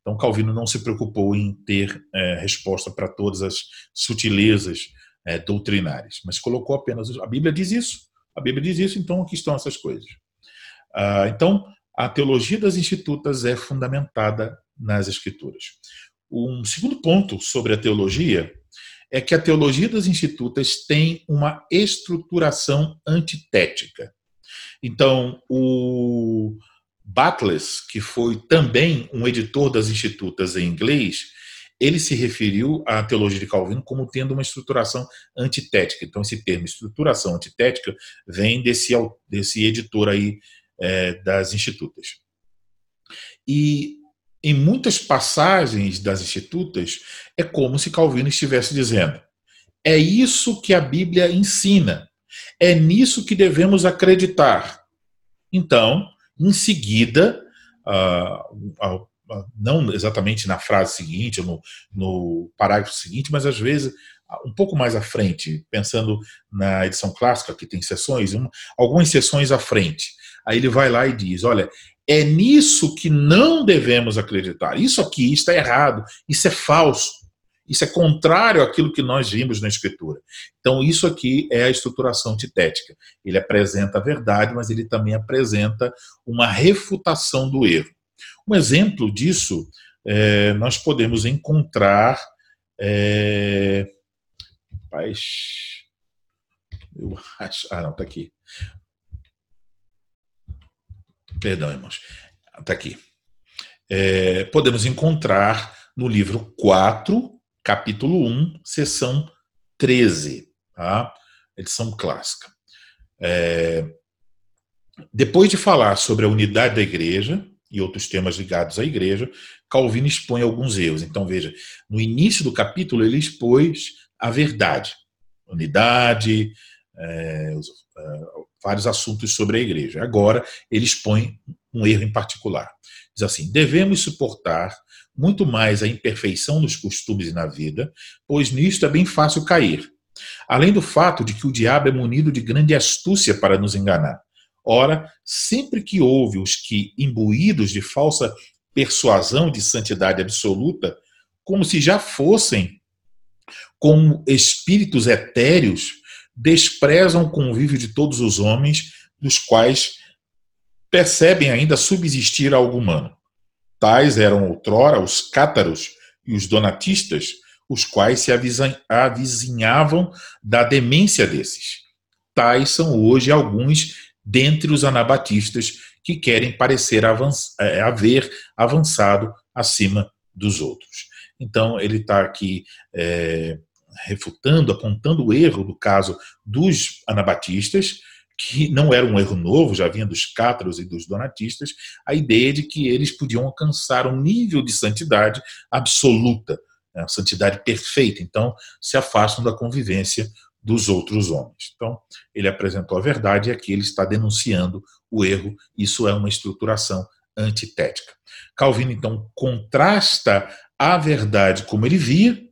Então, Calvino não se preocupou em ter é, resposta para todas as sutilezas é, doutrinárias, mas colocou apenas. A Bíblia diz isso, a Bíblia diz isso, então aqui estão essas coisas. Ah, então, a teologia das institutas é fundamentada nas escrituras. Um segundo ponto sobre a teologia é que a teologia das institutas tem uma estruturação antitética. Então, o Butler, que foi também um editor das institutas em inglês, ele se referiu à teologia de Calvino como tendo uma estruturação antitética. Então, esse termo estruturação antitética vem desse, desse editor aí é, das Institutas. E em muitas passagens das Institutas, é como se Calvino estivesse dizendo: é isso que a Bíblia ensina, é nisso que devemos acreditar. Então, em seguida, uh, não exatamente na frase seguinte, no, no parágrafo seguinte, mas às vezes um pouco mais à frente, pensando na edição clássica, que tem sessões, um, algumas sessões à frente. Aí ele vai lá e diz: olha, é nisso que não devemos acreditar. Isso aqui está errado, isso é falso, isso é contrário àquilo que nós vimos na Escritura. Então, isso aqui é a estruturação titética. Ele apresenta a verdade, mas ele também apresenta uma refutação do erro. Um exemplo disso é, nós podemos encontrar. É, eu acho. Ah, não, está aqui. Perdão, irmãos. Está aqui. É, podemos encontrar no livro 4, capítulo 1, seção 13, tá? edição clássica. É, depois de falar sobre a unidade da igreja e outros temas ligados à igreja, Calvino expõe alguns erros. Então, veja, no início do capítulo, ele expôs a verdade, unidade, é, é, vários assuntos sobre a igreja. Agora, ele expõe um erro em particular. Diz assim: devemos suportar muito mais a imperfeição nos costumes e na vida, pois nisto é bem fácil cair. Além do fato de que o diabo é munido de grande astúcia para nos enganar. Ora, sempre que houve os que, imbuídos de falsa persuasão de santidade absoluta, como se já fossem como espíritos etéreos, desprezam o convívio de todos os homens, dos quais percebem ainda subsistir algo humano. Tais eram outrora os cátaros e os donatistas, os quais se avizinhavam da demência desses. Tais são hoje alguns dentre os anabatistas que querem parecer avanç é, haver avançado acima dos outros. Então, ele está aqui é, refutando, apontando o erro do caso dos anabatistas, que não era um erro novo, já vinha dos cátaros e dos donatistas, a ideia de que eles podiam alcançar um nível de santidade absoluta, né, santidade perfeita. Então, se afastam da convivência dos outros homens. Então, ele apresentou a verdade e aqui ele está denunciando o erro. Isso é uma estruturação antitética. Calvino, então, contrasta a verdade como ele via,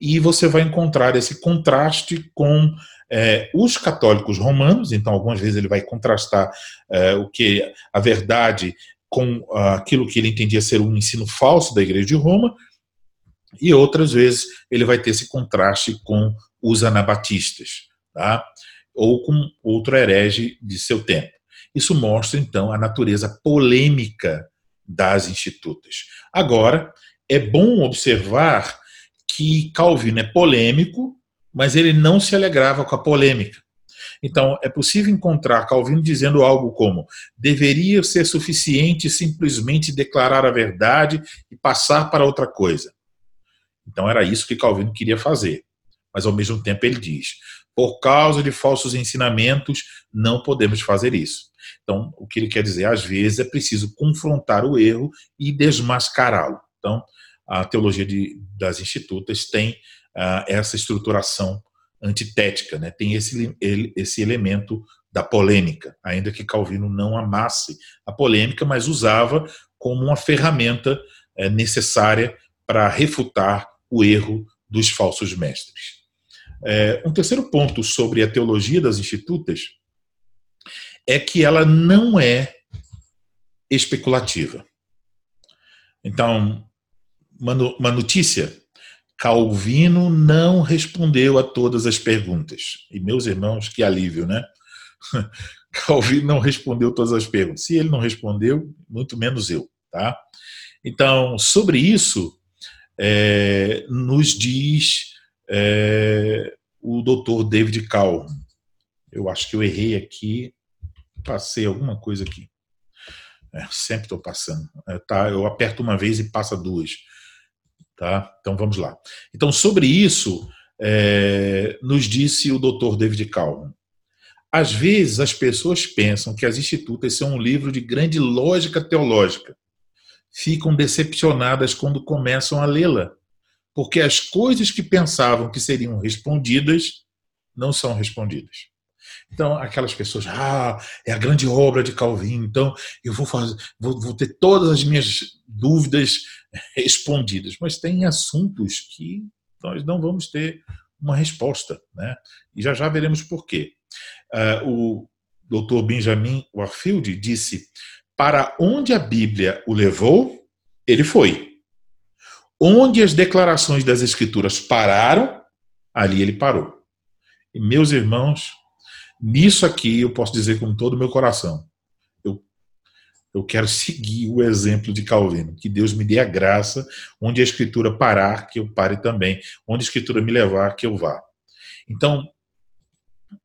e você vai encontrar esse contraste com é, os católicos romanos, então algumas vezes ele vai contrastar é, o que a verdade com aquilo que ele entendia ser um ensino falso da Igreja de Roma, e outras vezes ele vai ter esse contraste com os anabatistas, tá? ou com outro herege de seu tempo. Isso mostra então a natureza polêmica das institutas. Agora, é bom observar que Calvino é polêmico, mas ele não se alegrava com a polêmica. Então, é possível encontrar Calvino dizendo algo como: deveria ser suficiente simplesmente declarar a verdade e passar para outra coisa. Então, era isso que Calvino queria fazer. Mas, ao mesmo tempo, ele diz: por causa de falsos ensinamentos, não podemos fazer isso. Então, o que ele quer dizer, às vezes, é preciso confrontar o erro e desmascará-lo. Então, a teologia de, das institutas tem uh, essa estruturação antitética, né? tem esse, ele, esse elemento da polêmica, ainda que Calvino não amasse a polêmica, mas usava como uma ferramenta é, necessária para refutar o erro dos falsos mestres. É, um terceiro ponto sobre a teologia das institutas é que ela não é especulativa. Então, uma, uma notícia: Calvino não respondeu a todas as perguntas. E meus irmãos, que alívio, né? Calvino não respondeu todas as perguntas. Se ele não respondeu, muito menos eu, tá? Então, sobre isso, é, nos diz é, o doutor David Cal. Eu acho que eu errei aqui, passei alguma coisa aqui. É, sempre estou passando. É, tá, eu aperto uma vez e passa duas Tá? Então vamos lá. Então, sobre isso, é, nos disse o Dr. David Calhoun. Às vezes as pessoas pensam que as Institutas são um livro de grande lógica teológica. Ficam decepcionadas quando começam a lê-la, porque as coisas que pensavam que seriam respondidas não são respondidas. Então, aquelas pessoas, ah, é a grande obra de Calvin, então eu vou fazer, vou, vou ter todas as minhas dúvidas respondidas. Mas tem assuntos que nós não vamos ter uma resposta, né? E já já veremos por quê. Uh, o Dr. Benjamin Warfield disse: para onde a Bíblia o levou, ele foi. Onde as declarações das Escrituras pararam, ali ele parou. E meus irmãos, Nisso aqui eu posso dizer com todo o meu coração. Eu, eu quero seguir o exemplo de Calvino. Que Deus me dê a graça, onde a Escritura parar, que eu pare também. Onde a Escritura me levar, que eu vá. Então,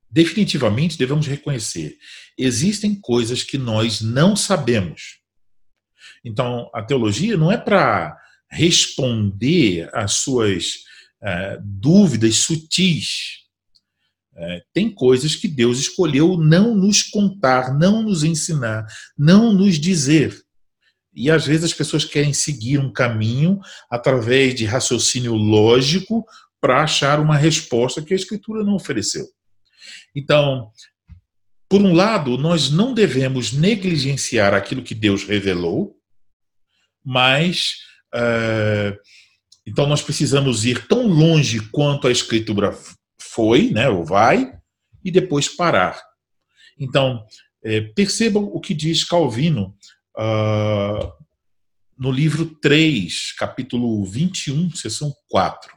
definitivamente devemos reconhecer: existem coisas que nós não sabemos. Então, a teologia não é para responder às suas uh, dúvidas sutis é, tem coisas que Deus escolheu não nos contar, não nos ensinar, não nos dizer. E às vezes as pessoas querem seguir um caminho através de raciocínio lógico para achar uma resposta que a Escritura não ofereceu. Então, por um lado, nós não devemos negligenciar aquilo que Deus revelou, mas. Uh, então, nós precisamos ir tão longe quanto a Escritura foi, né, ou vai, e depois parar. Então, é, percebam o que diz Calvino uh, no livro 3, capítulo 21, seção 4.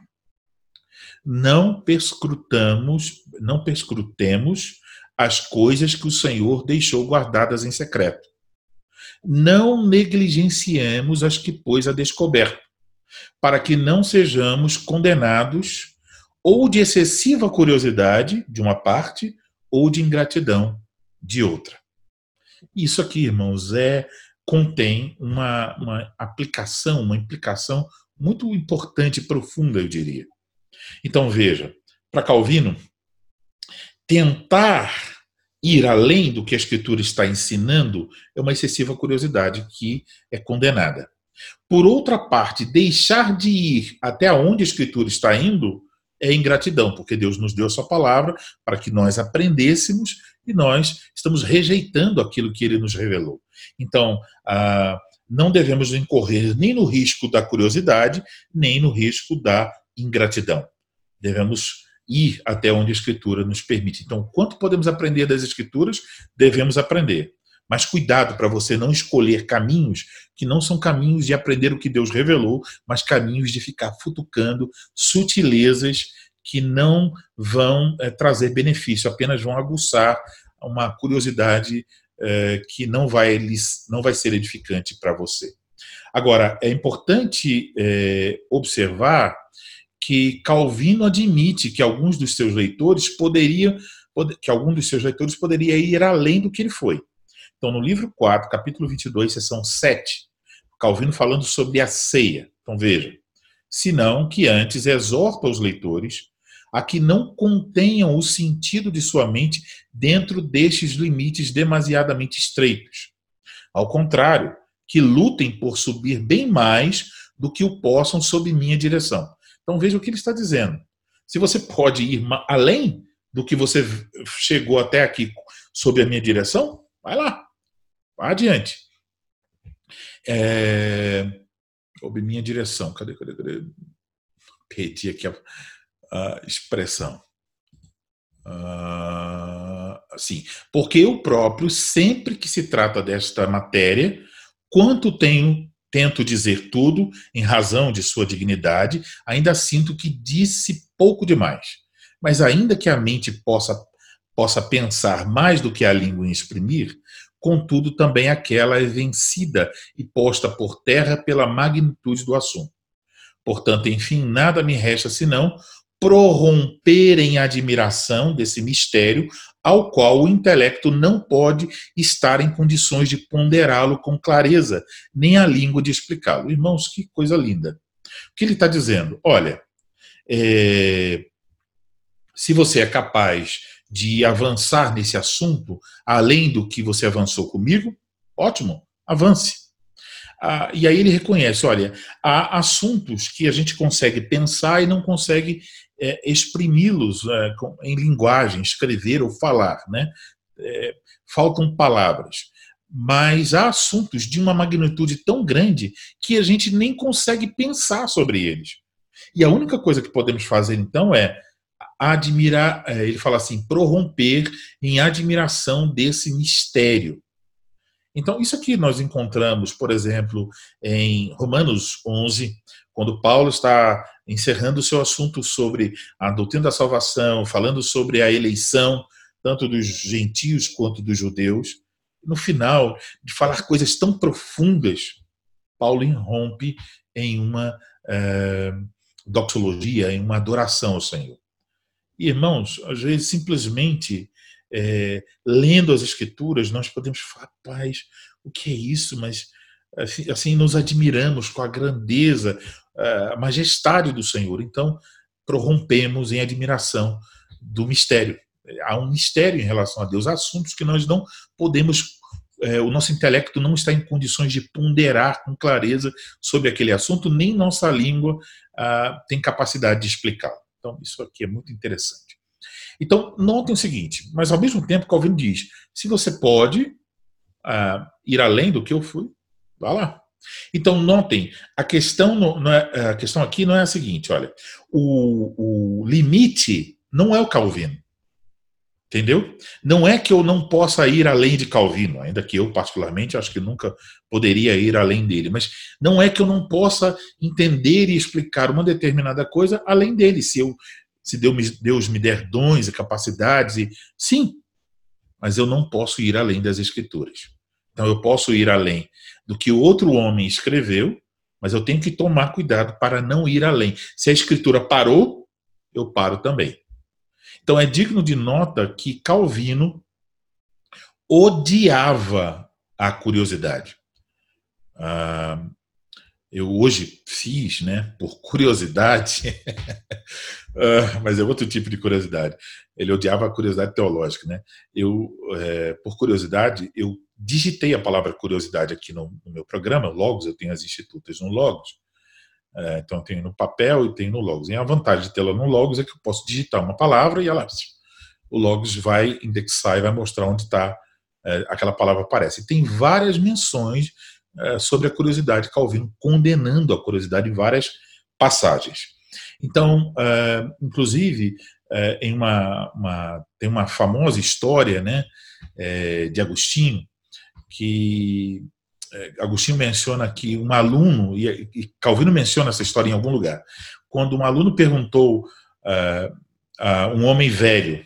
Não perscrutamos, não perscrutemos as coisas que o Senhor deixou guardadas em secreto. Não negligenciemos as que pôs a descoberto, para que não sejamos condenados ou de excessiva curiosidade, de uma parte, ou de ingratidão, de outra. Isso aqui, irmãos, é contém uma, uma aplicação, uma implicação muito importante e profunda, eu diria. Então, veja, para Calvino, tentar ir além do que a Escritura está ensinando é uma excessiva curiosidade que é condenada. Por outra parte, deixar de ir até onde a Escritura está indo é ingratidão, porque Deus nos deu a sua palavra para que nós aprendêssemos e nós estamos rejeitando aquilo que ele nos revelou. Então, ah, não devemos incorrer nem no risco da curiosidade, nem no risco da ingratidão. Devemos ir até onde a Escritura nos permite. Então, quanto podemos aprender das Escrituras, devemos aprender. Mas cuidado para você não escolher caminhos que não são caminhos de aprender o que Deus revelou, mas caminhos de ficar futucando sutilezas que não vão é, trazer benefício, apenas vão aguçar uma curiosidade é, que não vai, não vai ser edificante para você. Agora, é importante é, observar que Calvino admite que alguns dos seus leitores poderiam, que algum dos seus leitores poderia ir além do que ele foi. Então, no livro 4, capítulo 22, seção 7, Calvino falando sobre a ceia. Então, veja. Senão que antes exorta os leitores a que não contenham o sentido de sua mente dentro destes limites demasiadamente estreitos. Ao contrário, que lutem por subir bem mais do que o possam sob minha direção. Então veja o que ele está dizendo. Se você pode ir além do que você chegou até aqui sob a minha direção, vai lá. Adiante. É... Minha direção. Cadê, cadê, cadê? Perdi aqui a, a expressão. Uh, sim, porque eu próprio, sempre que se trata desta matéria, quanto tenho, tento dizer tudo em razão de sua dignidade, ainda sinto que disse pouco demais. Mas ainda que a mente possa, possa pensar mais do que a língua exprimir, contudo também aquela é vencida e posta por terra pela magnitude do assunto. Portanto, enfim, nada me resta senão prorromper em admiração desse mistério ao qual o intelecto não pode estar em condições de ponderá-lo com clareza, nem a língua de explicá-lo. Irmãos, que coisa linda. O que ele está dizendo? Olha, é, se você é capaz de avançar nesse assunto, além do que você avançou comigo, ótimo, avance. Ah, e aí ele reconhece: olha, há assuntos que a gente consegue pensar e não consegue é, exprimi-los é, em linguagem, escrever ou falar, né? É, faltam palavras. Mas há assuntos de uma magnitude tão grande que a gente nem consegue pensar sobre eles. E a única coisa que podemos fazer então é admirar, é, ele fala assim, prorromper em admiração desse mistério. Então, isso aqui nós encontramos, por exemplo, em Romanos 11, quando Paulo está encerrando o seu assunto sobre a doutrina da salvação, falando sobre a eleição, tanto dos gentios quanto dos judeus. No final, de falar coisas tão profundas, Paulo irrompe em uma é, doxologia, em uma adoração ao Senhor. Irmãos, às vezes simplesmente é, lendo as Escrituras, nós podemos falar, paz, o que é isso? Mas assim, assim nos admiramos com a grandeza, a majestade do Senhor. Então, prorrompemos em admiração do mistério. Há um mistério em relação a Deus, assuntos que nós não podemos, é, o nosso intelecto não está em condições de ponderar com clareza sobre aquele assunto, nem nossa língua ah, tem capacidade de explicar. Então, isso aqui é muito interessante. Então, notem o seguinte, mas ao mesmo tempo, Calvino diz: se você pode ah, ir além do que eu fui, vá lá. Então, notem, a questão, não é, a questão aqui não é a seguinte: olha, o, o limite não é o Calvino. Entendeu? Não é que eu não possa ir além de Calvino, ainda que eu, particularmente, acho que nunca poderia ir além dele, mas não é que eu não possa entender e explicar uma determinada coisa além dele. Se, eu, se Deus me der dons e capacidades, e, sim, mas eu não posso ir além das Escrituras. Então eu posso ir além do que outro homem escreveu, mas eu tenho que tomar cuidado para não ir além. Se a Escritura parou, eu paro também. Então é digno de nota que Calvino odiava a curiosidade. Ah, eu hoje fiz, né, por curiosidade, ah, mas é outro tipo de curiosidade. Ele odiava a curiosidade teológica, né? Eu, é, por curiosidade, eu digitei a palavra curiosidade aqui no, no meu programa, Logos, eu tenho as institutas no Logos, é, então, eu tenho no papel e tenho no Logos. E a vantagem de tê-la no Logos é que eu posso digitar uma palavra e ela, o Logos vai indexar e vai mostrar onde está é, aquela palavra aparece. E tem várias menções é, sobre a curiosidade, Calvino condenando a curiosidade em várias passagens. Então, é, inclusive, é, em uma, uma, tem uma famosa história né, é, de Agostinho, que Agostinho menciona que um aluno, e Calvino menciona essa história em algum lugar, quando um aluno perguntou uh, a um homem velho,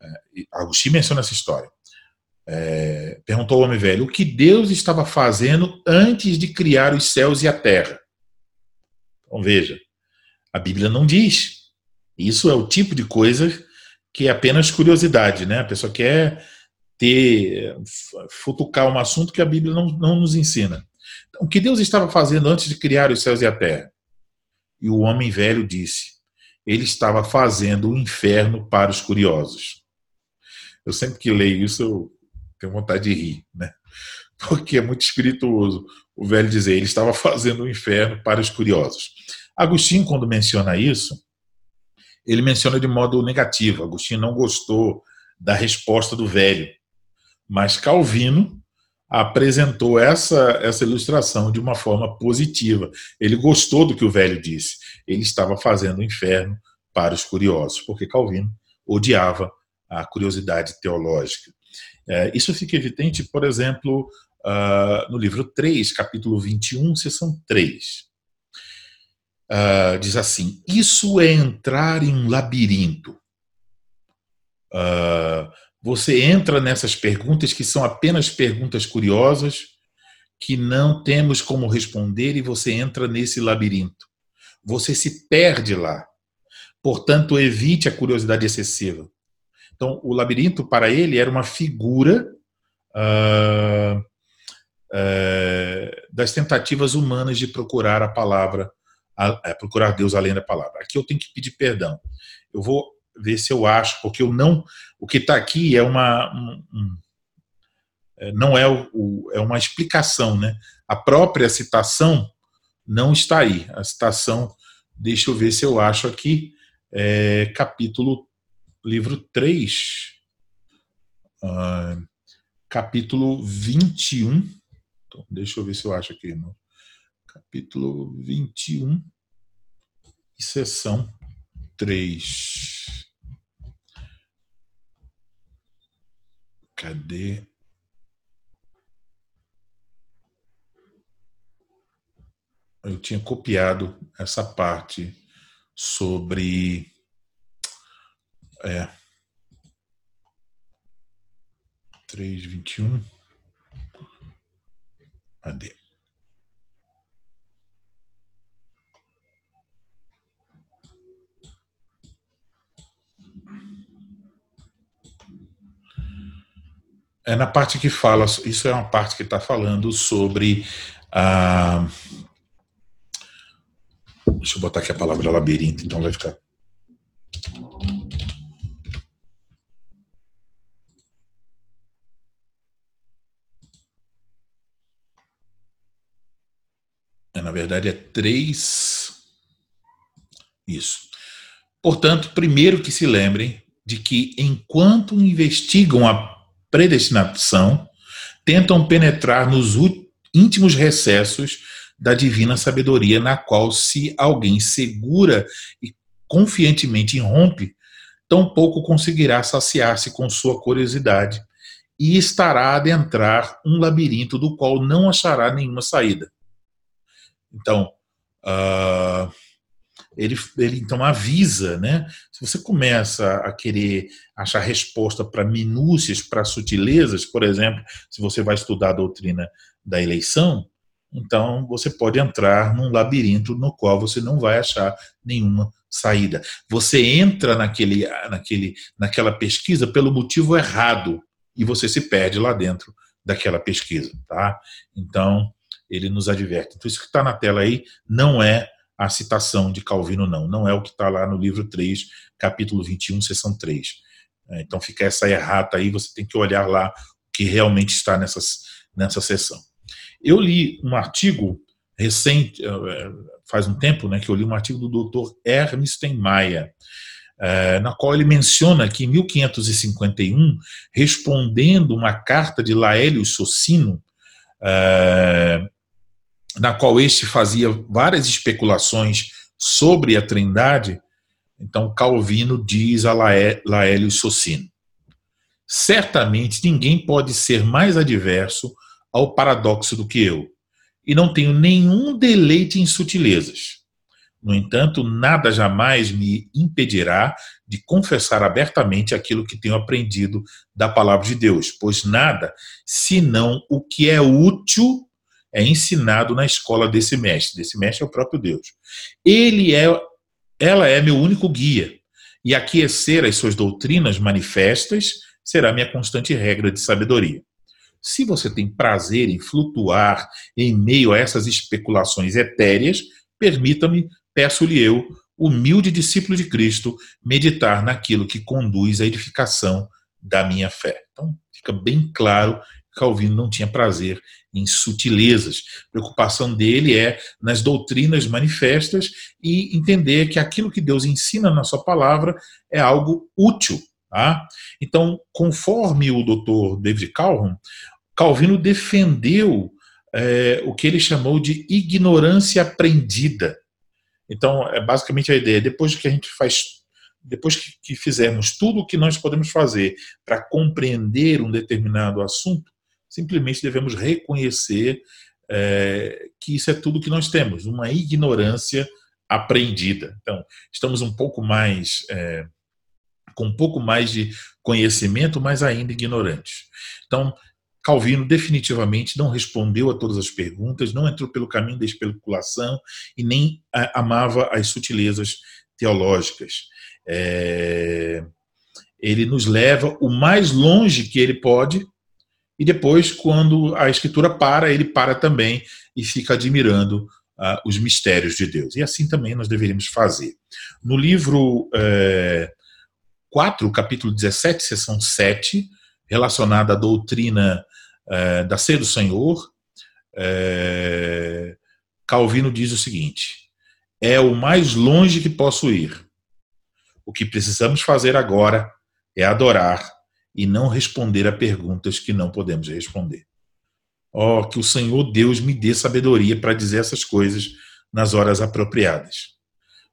uh, Agostinho menciona essa história, uh, perguntou ao homem velho o que Deus estava fazendo antes de criar os céus e a terra. Então veja, a Bíblia não diz. Isso é o tipo de coisa que é apenas curiosidade, né? A pessoa quer ter, futucar um assunto que a Bíblia não, não nos ensina. Então, o que Deus estava fazendo antes de criar os céus e a terra? E o homem velho disse: Ele estava fazendo o inferno para os curiosos. Eu sempre que leio isso, eu tenho vontade de rir, né? Porque é muito espirituoso o velho dizer: Ele estava fazendo o inferno para os curiosos. Agostinho, quando menciona isso, ele menciona de modo negativo. Agostinho não gostou da resposta do velho. Mas Calvino apresentou essa, essa ilustração de uma forma positiva. Ele gostou do que o velho disse. Ele estava fazendo o inferno para os curiosos, porque Calvino odiava a curiosidade teológica. É, isso fica evidente, por exemplo, uh, no livro 3, capítulo 21, seção 3. Uh, ah, diz assim: Isso é entrar em um labirinto. Uh, você entra nessas perguntas que são apenas perguntas curiosas, que não temos como responder, e você entra nesse labirinto. Você se perde lá. Portanto, evite a curiosidade excessiva. Então, o labirinto para ele era uma figura uh, uh, das tentativas humanas de procurar a palavra a, é, procurar Deus além da palavra. Aqui eu tenho que pedir perdão. Eu vou ver se eu acho, porque eu não. O que está aqui é uma. Um, um, é, não é, o, o, é uma explicação, né? A própria citação não está aí. A citação, deixa eu ver se eu acho aqui, é, capítulo, livro 3, uh, ah, capítulo 21. Então, deixa eu ver se eu acho aqui, irmão. Capítulo 21, seção 3. Cadê? Eu tinha copiado essa parte sobre. É. 3,21. Cadê? É na parte que fala, isso é uma parte que está falando sobre a. Deixa eu botar aqui a palavra labirinto, então vai ficar. É, na verdade, é três. Isso. Portanto, primeiro que se lembrem de que enquanto investigam a predestinação, tentam penetrar nos íntimos recessos da divina sabedoria, na qual, se alguém segura e confiantemente irrompe, tampouco conseguirá saciar-se com sua curiosidade e estará a adentrar um labirinto do qual não achará nenhuma saída. Então, uh, ele, ele então avisa, né? Se você começa a querer achar resposta para minúcias, para sutilezas, por exemplo, se você vai estudar a doutrina da eleição, então você pode entrar num labirinto no qual você não vai achar nenhuma saída. Você entra naquele, naquele, naquela pesquisa pelo motivo errado e você se perde lá dentro daquela pesquisa, tá? Então ele nos adverte. Então isso que está na tela aí não é a citação de Calvino, não. Não é o que está lá no livro 3, capítulo 21, seção 3. É, então fica essa errata aí, você tem que olhar lá o que realmente está nessa, nessa sessão. Eu li um artigo recente, é, faz um tempo, né, que eu li um artigo do Dr. Ernst Maia, é, na qual ele menciona que em 1551, respondendo uma carta de Laélio Socino, na qual este fazia várias especulações sobre a Trindade, então Calvino diz a Laélio Socino: Certamente ninguém pode ser mais adverso ao paradoxo do que eu, e não tenho nenhum deleite em sutilezas. No entanto, nada jamais me impedirá de confessar abertamente aquilo que tenho aprendido da palavra de Deus, pois nada, senão o que é útil é ensinado na escola desse mestre. Desse mestre é o próprio Deus. Ele é, ela é meu único guia. E aquecer as suas doutrinas manifestas será minha constante regra de sabedoria. Se você tem prazer em flutuar em meio a essas especulações etéreas, permita-me, peço-lhe eu, humilde discípulo de Cristo, meditar naquilo que conduz à edificação da minha fé. Então, fica bem claro Calvino não tinha prazer em sutilezas. A preocupação dele é nas doutrinas manifestas e entender que aquilo que Deus ensina na sua palavra é algo útil. Tá? Então, conforme o doutor David Calhoun, Calvino defendeu é, o que ele chamou de ignorância aprendida. Então, é basicamente a ideia, depois que a gente faz depois que, que fizermos tudo o que nós podemos fazer para compreender um determinado assunto, simplesmente devemos reconhecer é, que isso é tudo que nós temos, uma ignorância aprendida. Então, estamos um pouco mais. É, com um pouco mais de conhecimento, mas ainda ignorantes. Então, Calvino definitivamente não respondeu a todas as perguntas, não entrou pelo caminho da especulação e nem amava as sutilezas teológicas. É, ele nos leva o mais longe que ele pode e depois, quando a escritura para, ele para também e fica admirando uh, os mistérios de Deus. E assim também nós deveríamos fazer. No livro é, 4, capítulo 17, seção 7, relacionada à doutrina é, da ceia do Senhor, é, Calvino diz o seguinte: é o mais longe que posso ir. O que precisamos fazer agora é adorar e não responder a perguntas que não podemos responder. Oh, que o Senhor Deus me dê sabedoria para dizer essas coisas nas horas apropriadas.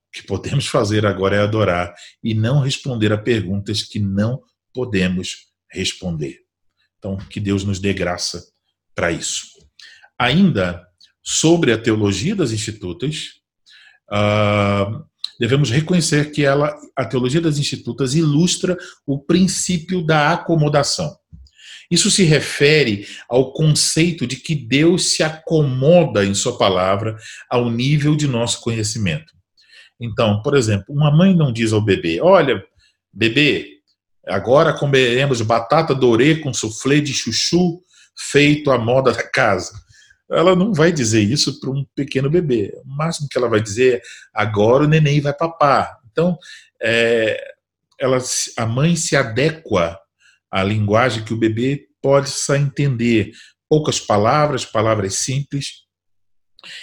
O que podemos fazer agora é adorar e não responder a perguntas que não podemos responder. Então, que Deus nos dê graça para isso. Ainda sobre a teologia das institutas, uh, devemos reconhecer que ela, a teologia das institutas ilustra o princípio da acomodação. Isso se refere ao conceito de que Deus se acomoda em Sua palavra ao nível de nosso conhecimento. Então, por exemplo, uma mãe não diz ao bebê: Olha, bebê, agora comeremos batata dorê com soufflé de chuchu feito à moda da casa. Ela não vai dizer isso para um pequeno bebê. O máximo que ela vai dizer é: agora o neném vai papar. Então, é, ela, a mãe se adequa a linguagem que o bebê possa entender. Poucas palavras, palavras simples.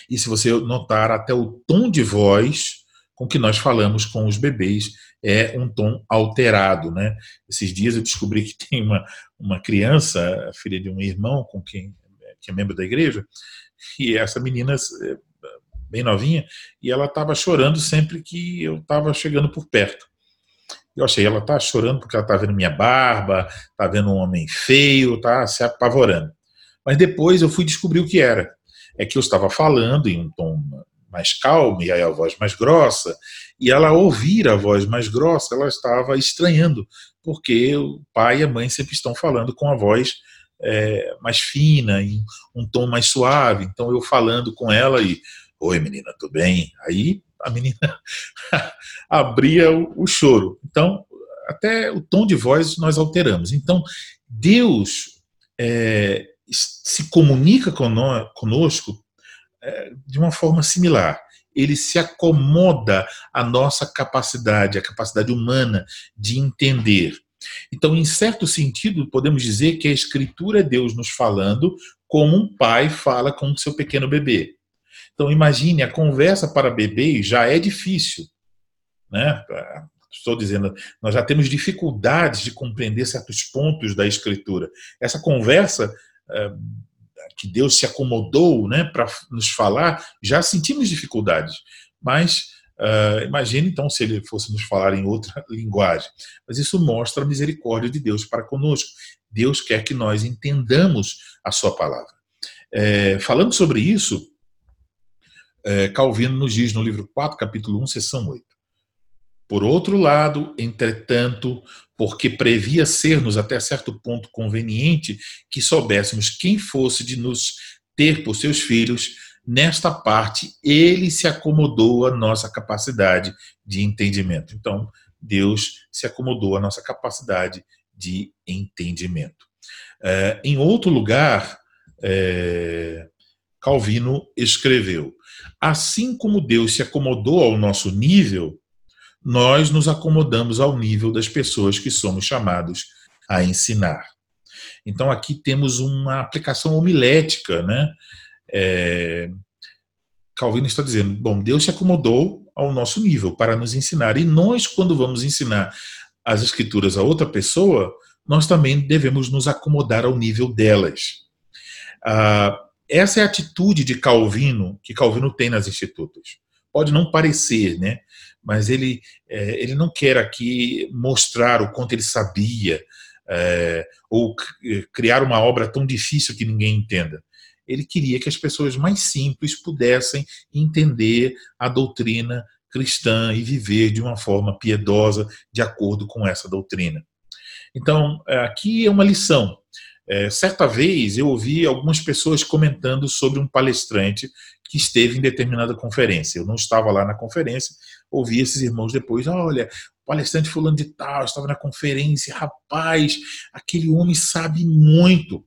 E se você notar, até o tom de voz com que nós falamos com os bebês é um tom alterado, né? Esses dias eu descobri que tem uma, uma criança, filha de um irmão com quem que é membro da igreja, e essa menina é, bem novinha, e ela estava chorando sempre que eu estava chegando por perto. Eu achei, ela tá chorando porque ela tá vendo minha barba, tá vendo um homem feio, tá se apavorando. Mas depois eu fui descobrir o que era. É que eu estava falando em um tom mais calmo e aí a voz mais grossa, e ela ouvir a voz mais grossa, ela estava estranhando, porque o pai e a mãe sempre estão falando com a voz é, mais fina, em um tom mais suave. Então eu falando com ela e, oi menina, tudo bem? Aí a menina abria o, o choro. Então, até o tom de voz nós alteramos. Então, Deus é, se comunica conosco é, de uma forma similar. Ele se acomoda à nossa capacidade, à capacidade humana de entender. Então, em certo sentido, podemos dizer que a Escritura é Deus nos falando como um pai fala com o seu pequeno bebê. Então, imagine, a conversa para bebês já é difícil. Né? Estou dizendo, nós já temos dificuldades de compreender certos pontos da Escritura. Essa conversa é, que Deus se acomodou né, para nos falar, já sentimos dificuldades. Mas Uh, imagine então se ele fosse nos falar em outra linguagem. Mas isso mostra a misericórdia de Deus para conosco. Deus quer que nós entendamos a sua palavra. É, falando sobre isso, é, Calvino nos diz no livro 4, capítulo 1, seção 8. Por outro lado, entretanto, porque previa ser-nos até certo ponto conveniente que soubéssemos quem fosse de nos ter por seus filhos, nesta parte ele se acomodou à nossa capacidade de entendimento. Então, Deus se acomodou à nossa capacidade de entendimento. É, em outro lugar, é, Calvino escreveu: Assim como Deus se acomodou ao nosso nível, nós nos acomodamos ao nível das pessoas que somos chamados a ensinar. Então aqui temos uma aplicação homilética, né? É, Calvino está dizendo: bom, Deus se acomodou ao nosso nível para nos ensinar, e nós, quando vamos ensinar as Escrituras a outra pessoa, nós também devemos nos acomodar ao nível delas. Ah, essa é a atitude de Calvino, que Calvino tem nas institutas. Pode não parecer, né? mas ele, é, ele não quer aqui mostrar o quanto ele sabia, é, ou criar uma obra tão difícil que ninguém entenda. Ele queria que as pessoas mais simples pudessem entender a doutrina cristã e viver de uma forma piedosa de acordo com essa doutrina. Então, aqui é uma lição. É, certa vez eu ouvi algumas pessoas comentando sobre um palestrante que esteve em determinada conferência. Eu não estava lá na conferência, ouvi esses irmãos depois: olha, o palestrante fulano de tal estava na conferência, rapaz, aquele homem sabe muito.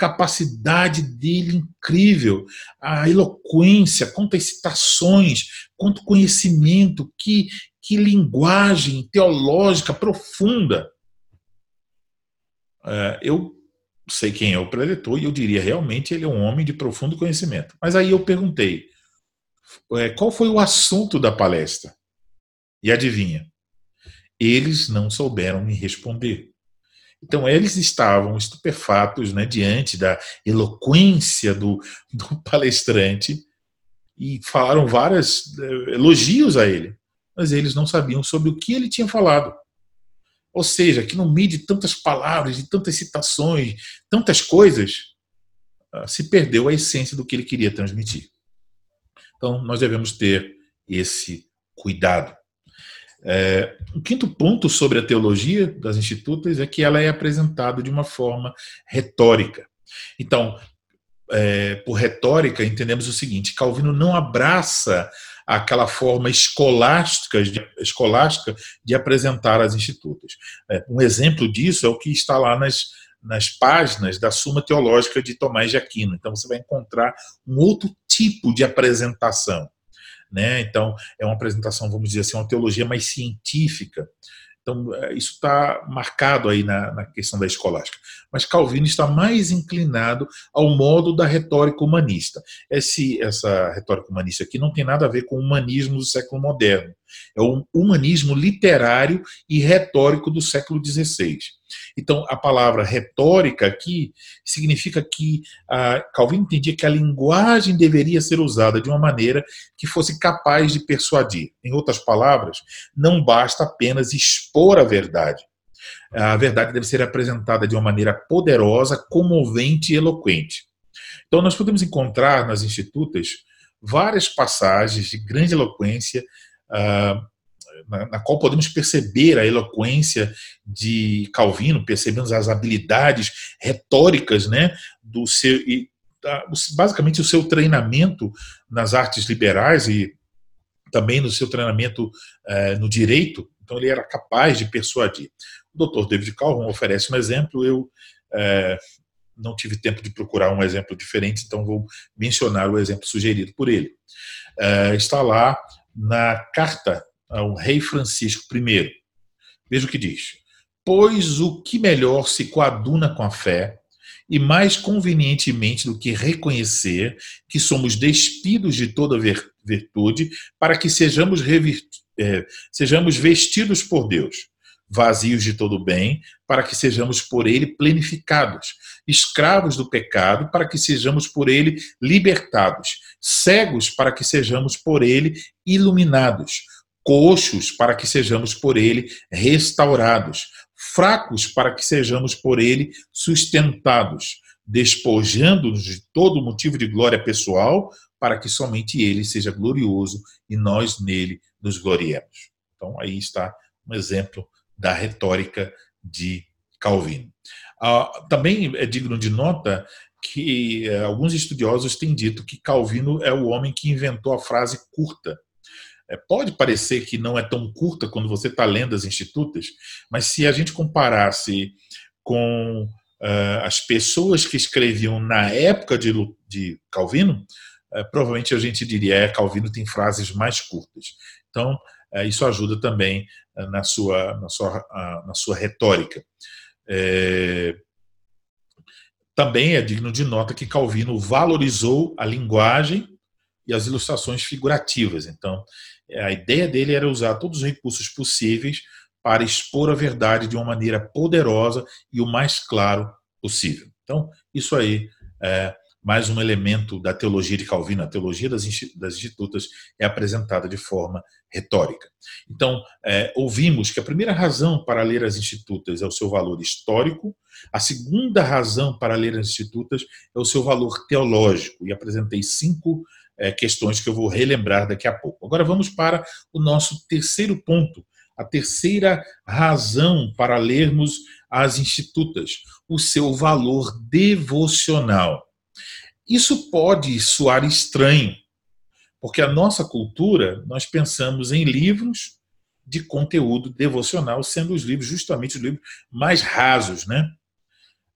Capacidade dele incrível, a eloquência, quantas citações, quanto conhecimento, que, que linguagem teológica profunda. É, eu sei quem é o preletor e eu diria realmente ele é um homem de profundo conhecimento. Mas aí eu perguntei, é, qual foi o assunto da palestra? E adivinha? Eles não souberam me responder. Então, eles estavam estupefatos né, diante da eloquência do, do palestrante e falaram vários eh, elogios a ele, mas eles não sabiam sobre o que ele tinha falado. Ou seja, que no meio de tantas palavras, de tantas citações, tantas coisas, ah, se perdeu a essência do que ele queria transmitir. Então, nós devemos ter esse cuidado. É, o quinto ponto sobre a teologia das institutas é que ela é apresentada de uma forma retórica. Então, é, por retórica, entendemos o seguinte: Calvino não abraça aquela forma escolástica de, escolástica de apresentar as institutas. É, um exemplo disso é o que está lá nas, nas páginas da Suma Teológica de Tomás de Aquino. Então, você vai encontrar um outro tipo de apresentação. Né? Então, é uma apresentação, vamos dizer assim, uma teologia mais científica. Então, é, isso está marcado aí na, na, questão da escolástica. Mas Calvino está mais inclinado ao modo da retórica humanista. Esse, essa retórica humanista aqui não tem nada a ver com o humanismo do século moderno. É o humanismo literário e retórico do século XVI. Então, a palavra retórica aqui significa que ah, Calvino entendia que a linguagem deveria ser usada de uma maneira que fosse capaz de persuadir. Em outras palavras, não basta apenas expor a verdade. A verdade deve ser apresentada de uma maneira poderosa, comovente e eloquente. Então, nós podemos encontrar nas institutas várias passagens de grande eloquência, ah, na, na, qual podemos perceber a eloquência de Calvino, percebemos as habilidades retóricas né, do seu, e, basicamente o seu treinamento nas artes liberais e também no seu treinamento eh, no direito, então ele era capaz de persuadir. O Dr. David Calhoun oferece um exemplo, eu eh, não tive tempo de procurar um exemplo diferente, então vou mencionar o exemplo sugerido por ele. Eh, está lá na carta ao rei Francisco I. Veja o que diz: Pois o que melhor se coaduna com a fé, e mais convenientemente do que reconhecer que somos despidos de toda virtude, para que sejamos, é, sejamos vestidos por Deus, vazios de todo bem, para que sejamos por Ele plenificados, escravos do pecado, para que sejamos por Ele libertados, cegos, para que sejamos por Ele iluminados coxos para que sejamos por ele restaurados, fracos para que sejamos por ele sustentados, despojando-nos de todo motivo de glória pessoal, para que somente ele seja glorioso e nós nele nos gloriemos. Então aí está um exemplo da retórica de Calvino. Ah, também é digno de nota que eh, alguns estudiosos têm dito que Calvino é o homem que inventou a frase curta é, pode parecer que não é tão curta quando você está lendo as institutas, mas se a gente comparasse com uh, as pessoas que escreviam na época de, de Calvino, uh, provavelmente a gente diria é, Calvino tem frases mais curtas. Então, uh, isso ajuda também na, sua, na, sua, na sua retórica. É, também é digno de nota que Calvino valorizou a linguagem e as ilustrações figurativas. Então, a ideia dele era usar todos os recursos possíveis para expor a verdade de uma maneira poderosa e o mais claro possível. Então, isso aí é mais um elemento da teologia de Calvino. A teologia das, institutas é apresentada de forma retórica. Então, é, ouvimos que a primeira razão para ler as institutas é o seu valor histórico, a segunda razão para ler as institutas é o seu valor teológico, e apresentei cinco é, questões que eu vou relembrar daqui a pouco. Agora vamos para o nosso terceiro ponto, a terceira razão para lermos as institutas, o seu valor devocional. Isso pode soar estranho, porque a nossa cultura, nós pensamos em livros de conteúdo devocional, sendo os livros justamente os livros mais rasos, né?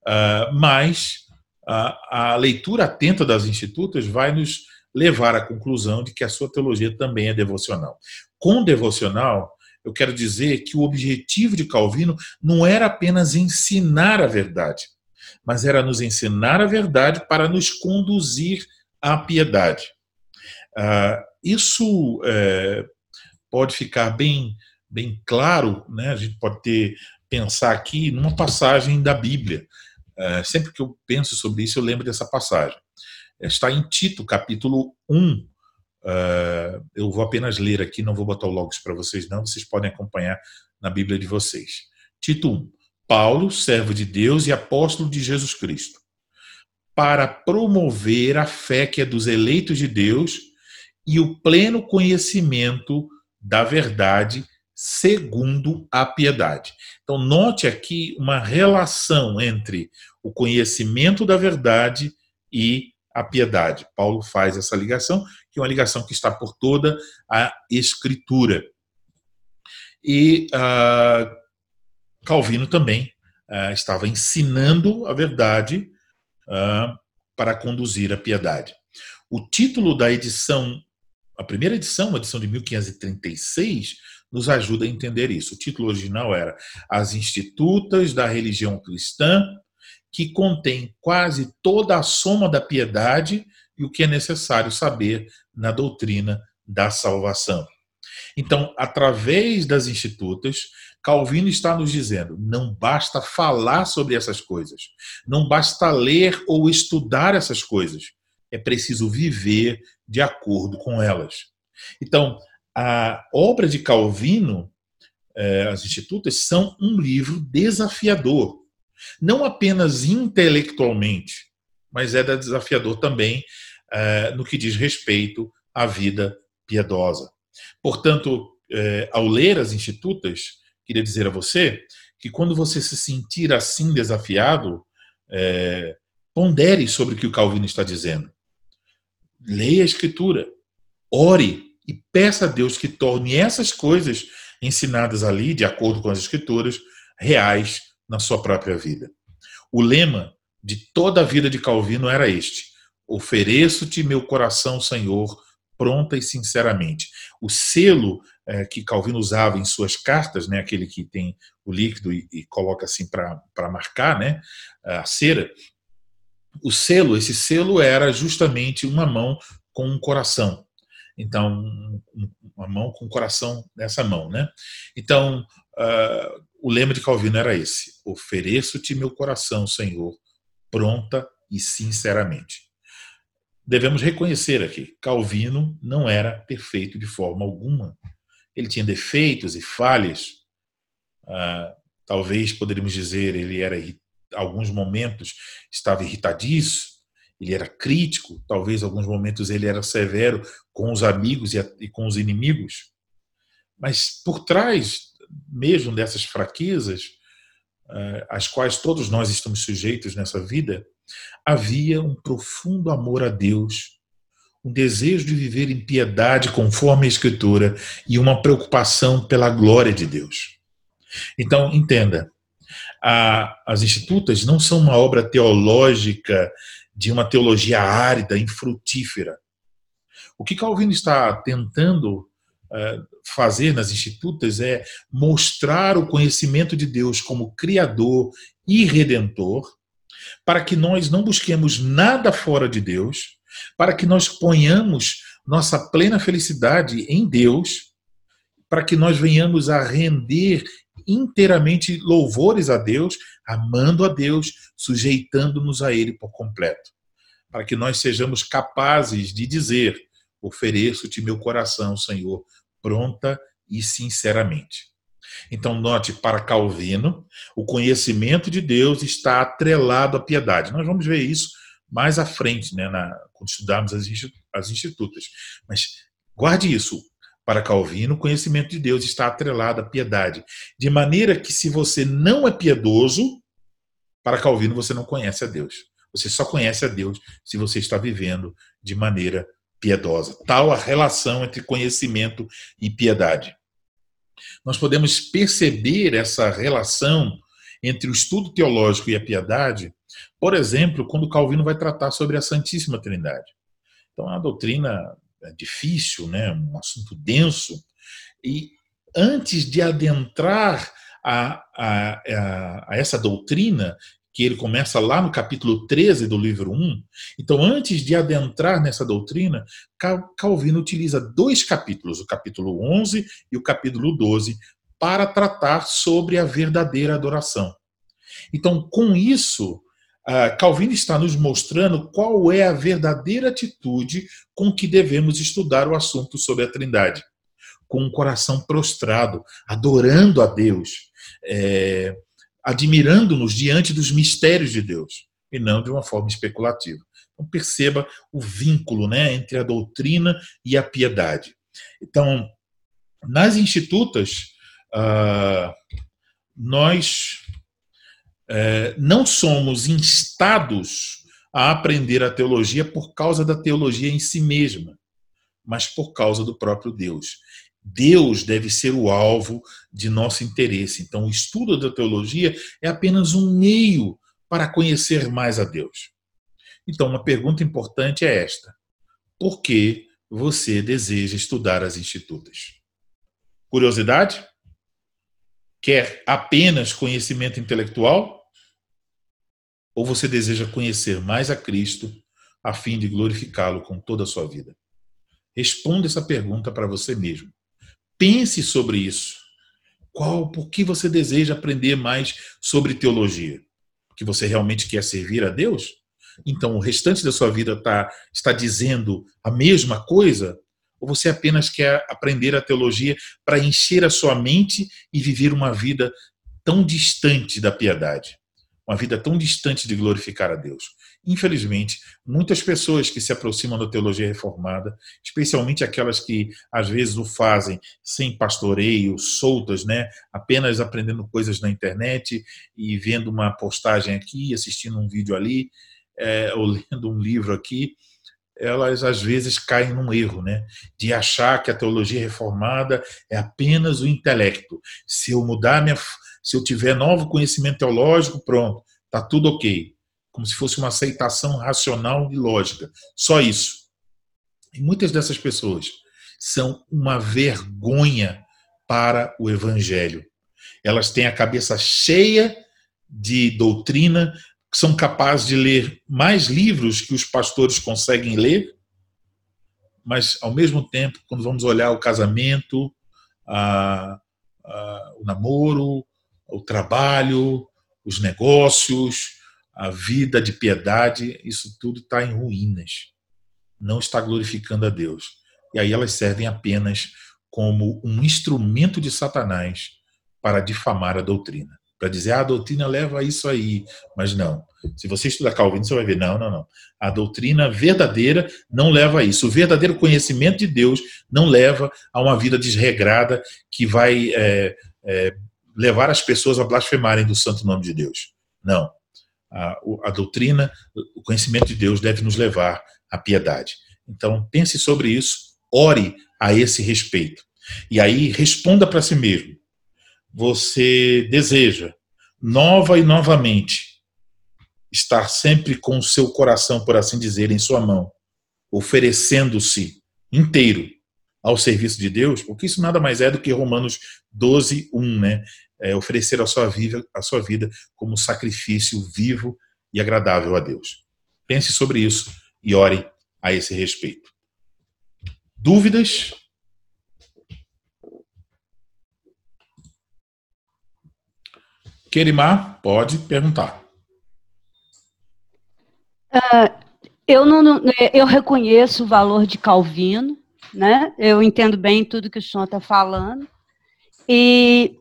Uh, mas a, a leitura atenta das institutas vai nos levar à conclusão de que a sua teologia também é devocional. Com devocional, eu quero dizer que o objetivo de Calvino não era apenas ensinar a verdade, mas era nos ensinar a verdade para nos conduzir à piedade. Ah, isso é, pode ficar bem, bem claro, né? a gente pode ter, pensar aqui numa passagem da Bíblia. É, sempre que eu penso sobre isso, eu lembro dessa passagem. Está em Tito, capítulo 1. É, eu vou apenas ler aqui, não vou botar o logos para vocês, não, vocês podem acompanhar na Bíblia de vocês. Tito 1. Paulo, servo de Deus e apóstolo de Jesus Cristo, para promover a fé que é dos eleitos de Deus e o pleno conhecimento da verdade segundo a piedade. Então, note aqui uma relação entre o conhecimento da verdade e a piedade. Paulo faz essa ligação, que é uma ligação que está por toda a Escritura. E uh, Calvino também uh, estava ensinando a verdade uh, para conduzir a piedade. O título da edição, a primeira edição, a edição de 1536, nos ajuda a entender isso. O título original era As Institutas da Religião Cristã, que contém quase toda a soma da piedade e o que é necessário saber na doutrina da salvação. Então, através das institutas, Calvino está nos dizendo: não basta falar sobre essas coisas, não basta ler ou estudar essas coisas, é preciso viver de acordo com elas. Então, a obra de Calvino, é, as Institutas, são um livro desafiador, não apenas intelectualmente, mas é desafiador também é, no que diz respeito à vida piedosa. Portanto, é, ao ler as Institutas, queria dizer a você que quando você se sentir assim desafiado, é, pondere sobre o que o Calvino está dizendo. Leia a Escritura, ore e peça a Deus que torne essas coisas ensinadas ali, de acordo com as Escrituras, reais na sua própria vida. O lema de toda a vida de Calvino era este: Ofereço-te meu coração, Senhor, pronta e sinceramente. O selo é, que Calvino usava em suas cartas, né, aquele que tem o líquido e, e coloca assim para marcar né, a cera, o selo, esse selo era justamente uma mão com um coração. Então, uma mão com o coração nessa mão, né? Então, uh, o lema de Calvino era esse: ofereço-te meu coração, Senhor, pronta e sinceramente. Devemos reconhecer aqui, Calvino não era perfeito de forma alguma. Ele tinha defeitos e falhas. Uh, talvez poderíamos dizer ele era alguns momentos estava irritadiço, ele era crítico, talvez alguns momentos ele era severo com os amigos e com os inimigos. Mas por trás mesmo dessas fraquezas, eh, às quais todos nós estamos sujeitos nessa vida, havia um profundo amor a Deus, um desejo de viver em piedade conforme a Escritura e uma preocupação pela glória de Deus. Então, entenda, as Institutas não são uma obra teológica de uma teologia árida, infrutífera. O que Calvino está tentando fazer nas institutas é mostrar o conhecimento de Deus como Criador e Redentor, para que nós não busquemos nada fora de Deus, para que nós ponhamos nossa plena felicidade em Deus, para que nós venhamos a render inteiramente louvores a Deus, amando a Deus, sujeitando-nos a Ele por completo. Para que nós sejamos capazes de dizer: ofereço-te meu coração, Senhor, pronta e sinceramente. Então, note, para Calvino, o conhecimento de Deus está atrelado à piedade. Nós vamos ver isso mais à frente, né, na, quando estudarmos as, as institutas. Mas guarde isso. Para Calvino, o conhecimento de Deus está atrelado à piedade. De maneira que, se você não é piedoso, para Calvino, você não conhece a Deus. Você só conhece a Deus se você está vivendo de maneira piedosa. Tal a relação entre conhecimento e piedade. Nós podemos perceber essa relação entre o estudo teológico e a piedade Por exemplo, quando Calvino vai tratar sobre a Santíssima Trindade. Então, é uma doutrina difícil, né? um assunto denso, e antes de adentrar a, a, a, a essa doutrina, que ele começa lá no capítulo 13 do livro 1. Então, antes de adentrar nessa doutrina, Calvino utiliza dois capítulos, o capítulo 11 e o capítulo 12, para tratar sobre a verdadeira adoração. Então, com isso, Calvino está nos mostrando qual é a verdadeira atitude com que devemos estudar o assunto sobre a Trindade. Com um coração prostrado, adorando a Deus, é, admirando-nos diante dos mistérios de Deus, e não de uma forma especulativa. Então, perceba o vínculo né, entre a doutrina e a piedade. Então, nas institutas, uh, nós uh, não somos instados a aprender a teologia por causa da teologia em si mesma, mas por causa do próprio Deus. Deus deve ser o alvo de nosso interesse. Então, o estudo da teologia é apenas um meio para conhecer mais a Deus. Então, uma pergunta importante é esta: por que você deseja estudar as institutas? Curiosidade? Quer apenas conhecimento intelectual? Ou você deseja conhecer mais a Cristo a fim de glorificá-lo com toda a sua vida? Responda essa pergunta para você mesmo. Pense sobre isso. Qual, por que você deseja aprender mais sobre teologia? Porque você realmente quer servir a Deus? Então o restante da sua vida tá, está dizendo a mesma coisa? Ou você apenas quer aprender a teologia para encher a sua mente e viver uma vida tão distante da piedade? Uma vida tão distante de glorificar a Deus? Infelizmente, muitas pessoas que se aproximam da teologia reformada, especialmente aquelas que às vezes o fazem sem pastoreio, soltas, né, apenas aprendendo coisas na internet e vendo uma postagem aqui, assistindo um vídeo ali, é, ou lendo um livro aqui, elas às vezes caem num erro, né? De achar que a teologia reformada é apenas o intelecto. Se eu mudar minha, se eu tiver novo conhecimento teológico, pronto, tá tudo ok como se fosse uma aceitação racional e lógica. Só isso. E muitas dessas pessoas são uma vergonha para o evangelho. Elas têm a cabeça cheia de doutrina, são capazes de ler mais livros que os pastores conseguem ler, mas ao mesmo tempo, quando vamos olhar o casamento, a, a, o namoro, o trabalho, os negócios, a vida de piedade, isso tudo está em ruínas. Não está glorificando a Deus. E aí elas servem apenas como um instrumento de Satanás para difamar a doutrina. Para dizer, ah, a doutrina leva a isso aí. Mas não. Se você estudar Calvino, você vai ver, não, não, não. A doutrina verdadeira não leva a isso. O verdadeiro conhecimento de Deus não leva a uma vida desregrada que vai é, é, levar as pessoas a blasfemarem do santo nome de Deus. Não a, a doutrina, o conhecimento de Deus deve nos levar à piedade. Então, pense sobre isso, ore a esse respeito. E aí, responda para si mesmo. Você deseja, nova e novamente, estar sempre com o seu coração, por assim dizer, em sua mão, oferecendo-se inteiro ao serviço de Deus, porque isso nada mais é do que Romanos 12, 1, né? É, oferecer a sua, vida, a sua vida como sacrifício vivo e agradável a Deus. Pense sobre isso e ore a esse respeito. Dúvidas? Querimar, pode perguntar. Uh, eu, não, eu reconheço o valor de Calvino, né? Eu entendo bem tudo que o senhor está falando. E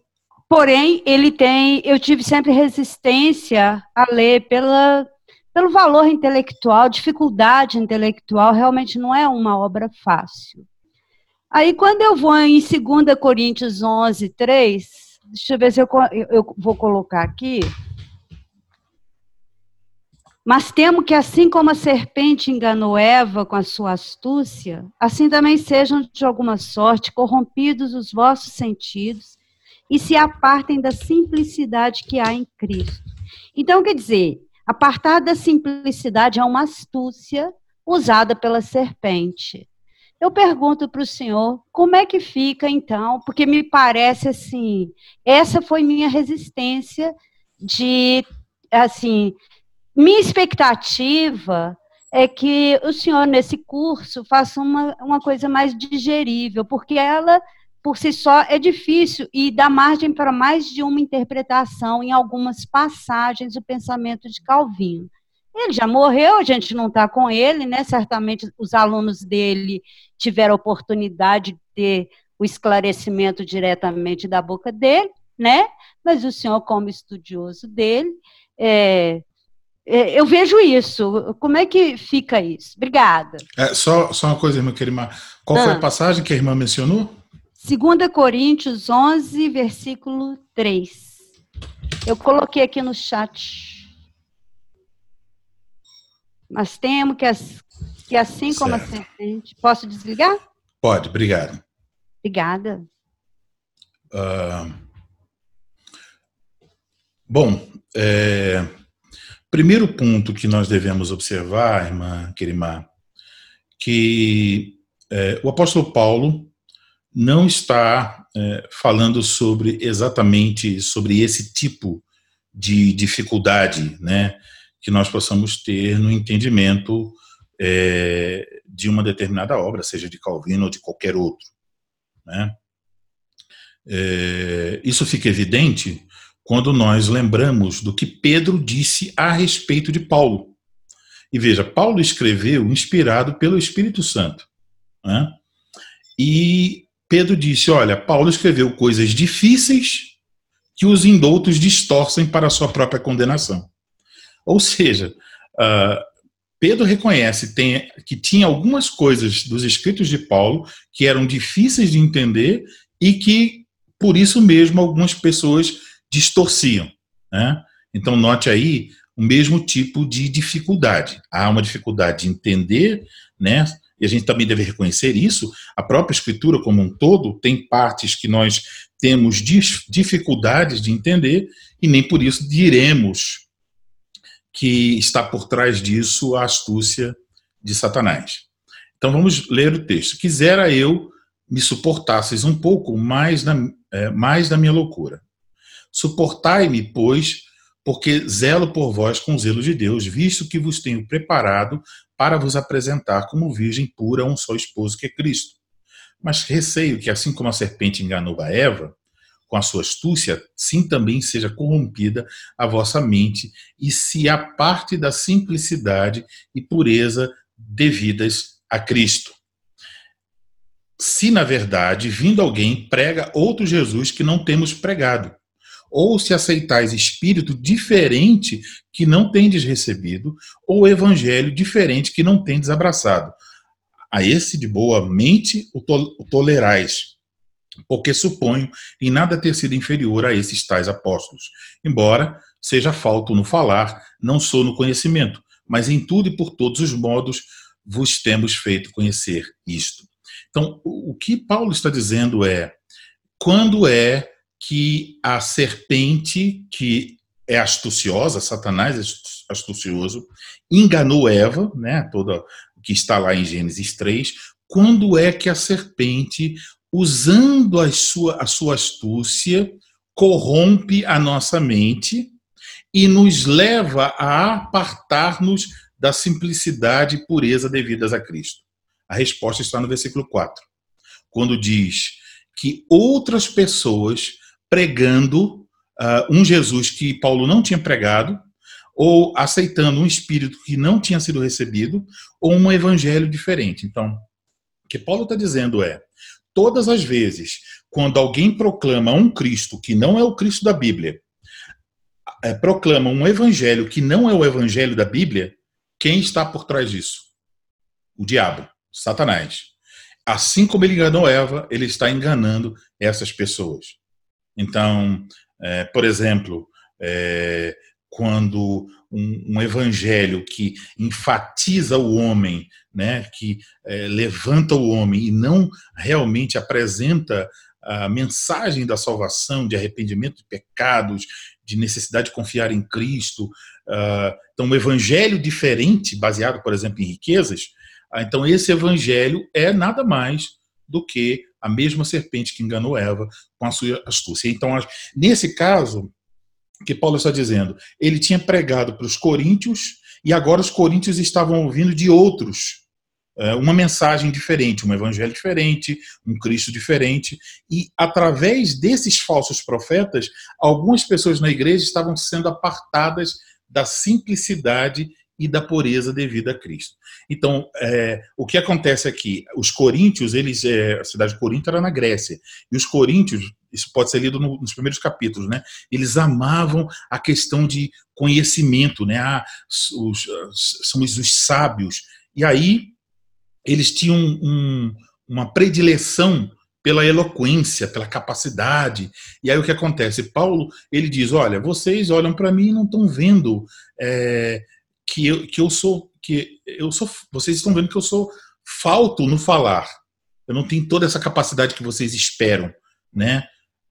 Porém, ele tem, eu tive sempre resistência a ler pela, pelo valor intelectual, dificuldade intelectual, realmente não é uma obra fácil. Aí, quando eu vou em 2 Coríntios 11, 3, deixa eu ver se eu, eu vou colocar aqui. Mas temo que, assim como a serpente enganou Eva com a sua astúcia, assim também sejam de alguma sorte corrompidos os vossos sentidos e se apartem da simplicidade que há em Cristo. Então, quer dizer, Apartar da simplicidade é uma astúcia usada pela serpente. Eu pergunto para o senhor, como é que fica então? Porque me parece assim, essa foi minha resistência de, assim, minha expectativa é que o senhor, nesse curso, faça uma, uma coisa mais digerível, porque ela, por si só, é difícil e dá margem para mais de uma interpretação em algumas passagens do pensamento de Calvino. Ele já morreu, a gente não está com ele, né? Certamente os alunos dele tiveram oportunidade de ter o esclarecimento diretamente da boca dele, né? Mas o senhor, como estudioso dele, é, é, eu vejo isso. Como é que fica isso? Obrigada. É, só, só uma coisa, irmã Querimar. Qual ah. foi a ah. passagem que a irmã mencionou? 2 Coríntios 11, versículo 3. Eu coloquei aqui no chat. Mas temo que, as, que assim certo. como a serpente. Posso desligar? Pode, obrigado. Obrigada. Uh, bom, é, primeiro ponto que nós devemos observar, irmã Querimá, que é, o apóstolo Paulo não está é, falando sobre exatamente sobre esse tipo de dificuldade, né? que nós possamos ter no entendimento é, de uma determinada obra, seja de Calvino ou de qualquer outro. Né? É, isso fica evidente quando nós lembramos do que Pedro disse a respeito de Paulo. E veja, Paulo escreveu inspirado pelo Espírito Santo. Né? E Pedro disse: Olha, Paulo escreveu coisas difíceis que os indoutos distorcem para a sua própria condenação. Ou seja, uh, Pedro reconhece que tinha algumas coisas dos escritos de Paulo que eram difíceis de entender e que, por isso mesmo, algumas pessoas distorciam. Né? Então, note aí o mesmo tipo de dificuldade. Há uma dificuldade de entender, né? E a gente também deve reconhecer isso. A própria Escritura, como um todo, tem partes que nós temos dificuldades de entender, e nem por isso diremos que está por trás disso a astúcia de Satanás. Então vamos ler o texto. Quisera eu me suportasseis um pouco mais, na, é, mais da minha loucura. Suportai-me, pois, porque zelo por vós com zelo de Deus, visto que vos tenho preparado para vos apresentar como virgem pura a um só esposo que é Cristo. Mas receio que, assim como a serpente enganou a Eva, com a sua astúcia, sim também seja corrompida a vossa mente e se aparte da simplicidade e pureza devidas a Cristo. Se, na verdade, vindo alguém prega outro Jesus que não temos pregado, ou se aceitais espírito diferente que não tendes recebido, ou evangelho diferente que não tendes abraçado. A esse de boa mente o, tolerais porque suponho em nada ter sido inferior a esses tais apóstolos, embora seja falto no falar, não sou no conhecimento, mas em tudo e por todos os modos vos temos feito conhecer isto. Então, o que Paulo está dizendo é: quando é que a serpente, que é astuciosa, Satanás é astucioso, enganou Eva, né, toda que está lá em Gênesis 3, quando é que a serpente usando a sua, a sua astúcia, corrompe a nossa mente e nos leva a apartar-nos da simplicidade e pureza devidas a Cristo. A resposta está no versículo 4, quando diz que outras pessoas pregando uh, um Jesus que Paulo não tinha pregado, ou aceitando um espírito que não tinha sido recebido, ou um evangelho diferente. Então, o que Paulo está dizendo é: todas as vezes quando alguém proclama um Cristo que não é o Cristo da Bíblia, é, proclama um evangelho que não é o evangelho da Bíblia, quem está por trás disso? O diabo, Satanás. Assim como ele enganou Eva, ele está enganando essas pessoas. Então, é, por exemplo, é, quando um, um, evangelho que enfatiza o homem, né, que é, levanta o homem e não realmente apresenta a mensagem da salvação, de arrependimento de pecados, de necessidade de confiar em Cristo. Uh, então, um evangelho diferente, baseado, por exemplo, em riquezas. Uh, então, esse evangelho é nada mais do que a mesma serpente que enganou Eva com a sua astúcia. Então, nesse caso, que Paulo está dizendo, ele tinha pregado para os coríntios e agora os coríntios estavam ouvindo de outros é, uma mensagem diferente, um evangelho diferente, um Cristo diferente. E através desses falsos profetas, algumas pessoas na igreja estavam sendo apartadas da simplicidade e da pureza devida a Cristo. Então, é, o que acontece aqui? Os coríntios, eles, é, a cidade de Corinto era na Grécia, e os coríntios, isso pode ser lido no, nos primeiros capítulos, né? Eles amavam a questão de conhecimento, né? Ah, os, somos os sábios. E aí eles tinham um, uma predileção pela eloquência, pela capacidade. E aí o que acontece? Paulo ele diz: olha, vocês olham para mim e não estão vendo é, que, eu, que eu sou que eu sou. Vocês estão vendo que eu sou falto no falar. Eu não tenho toda essa capacidade que vocês esperam, né?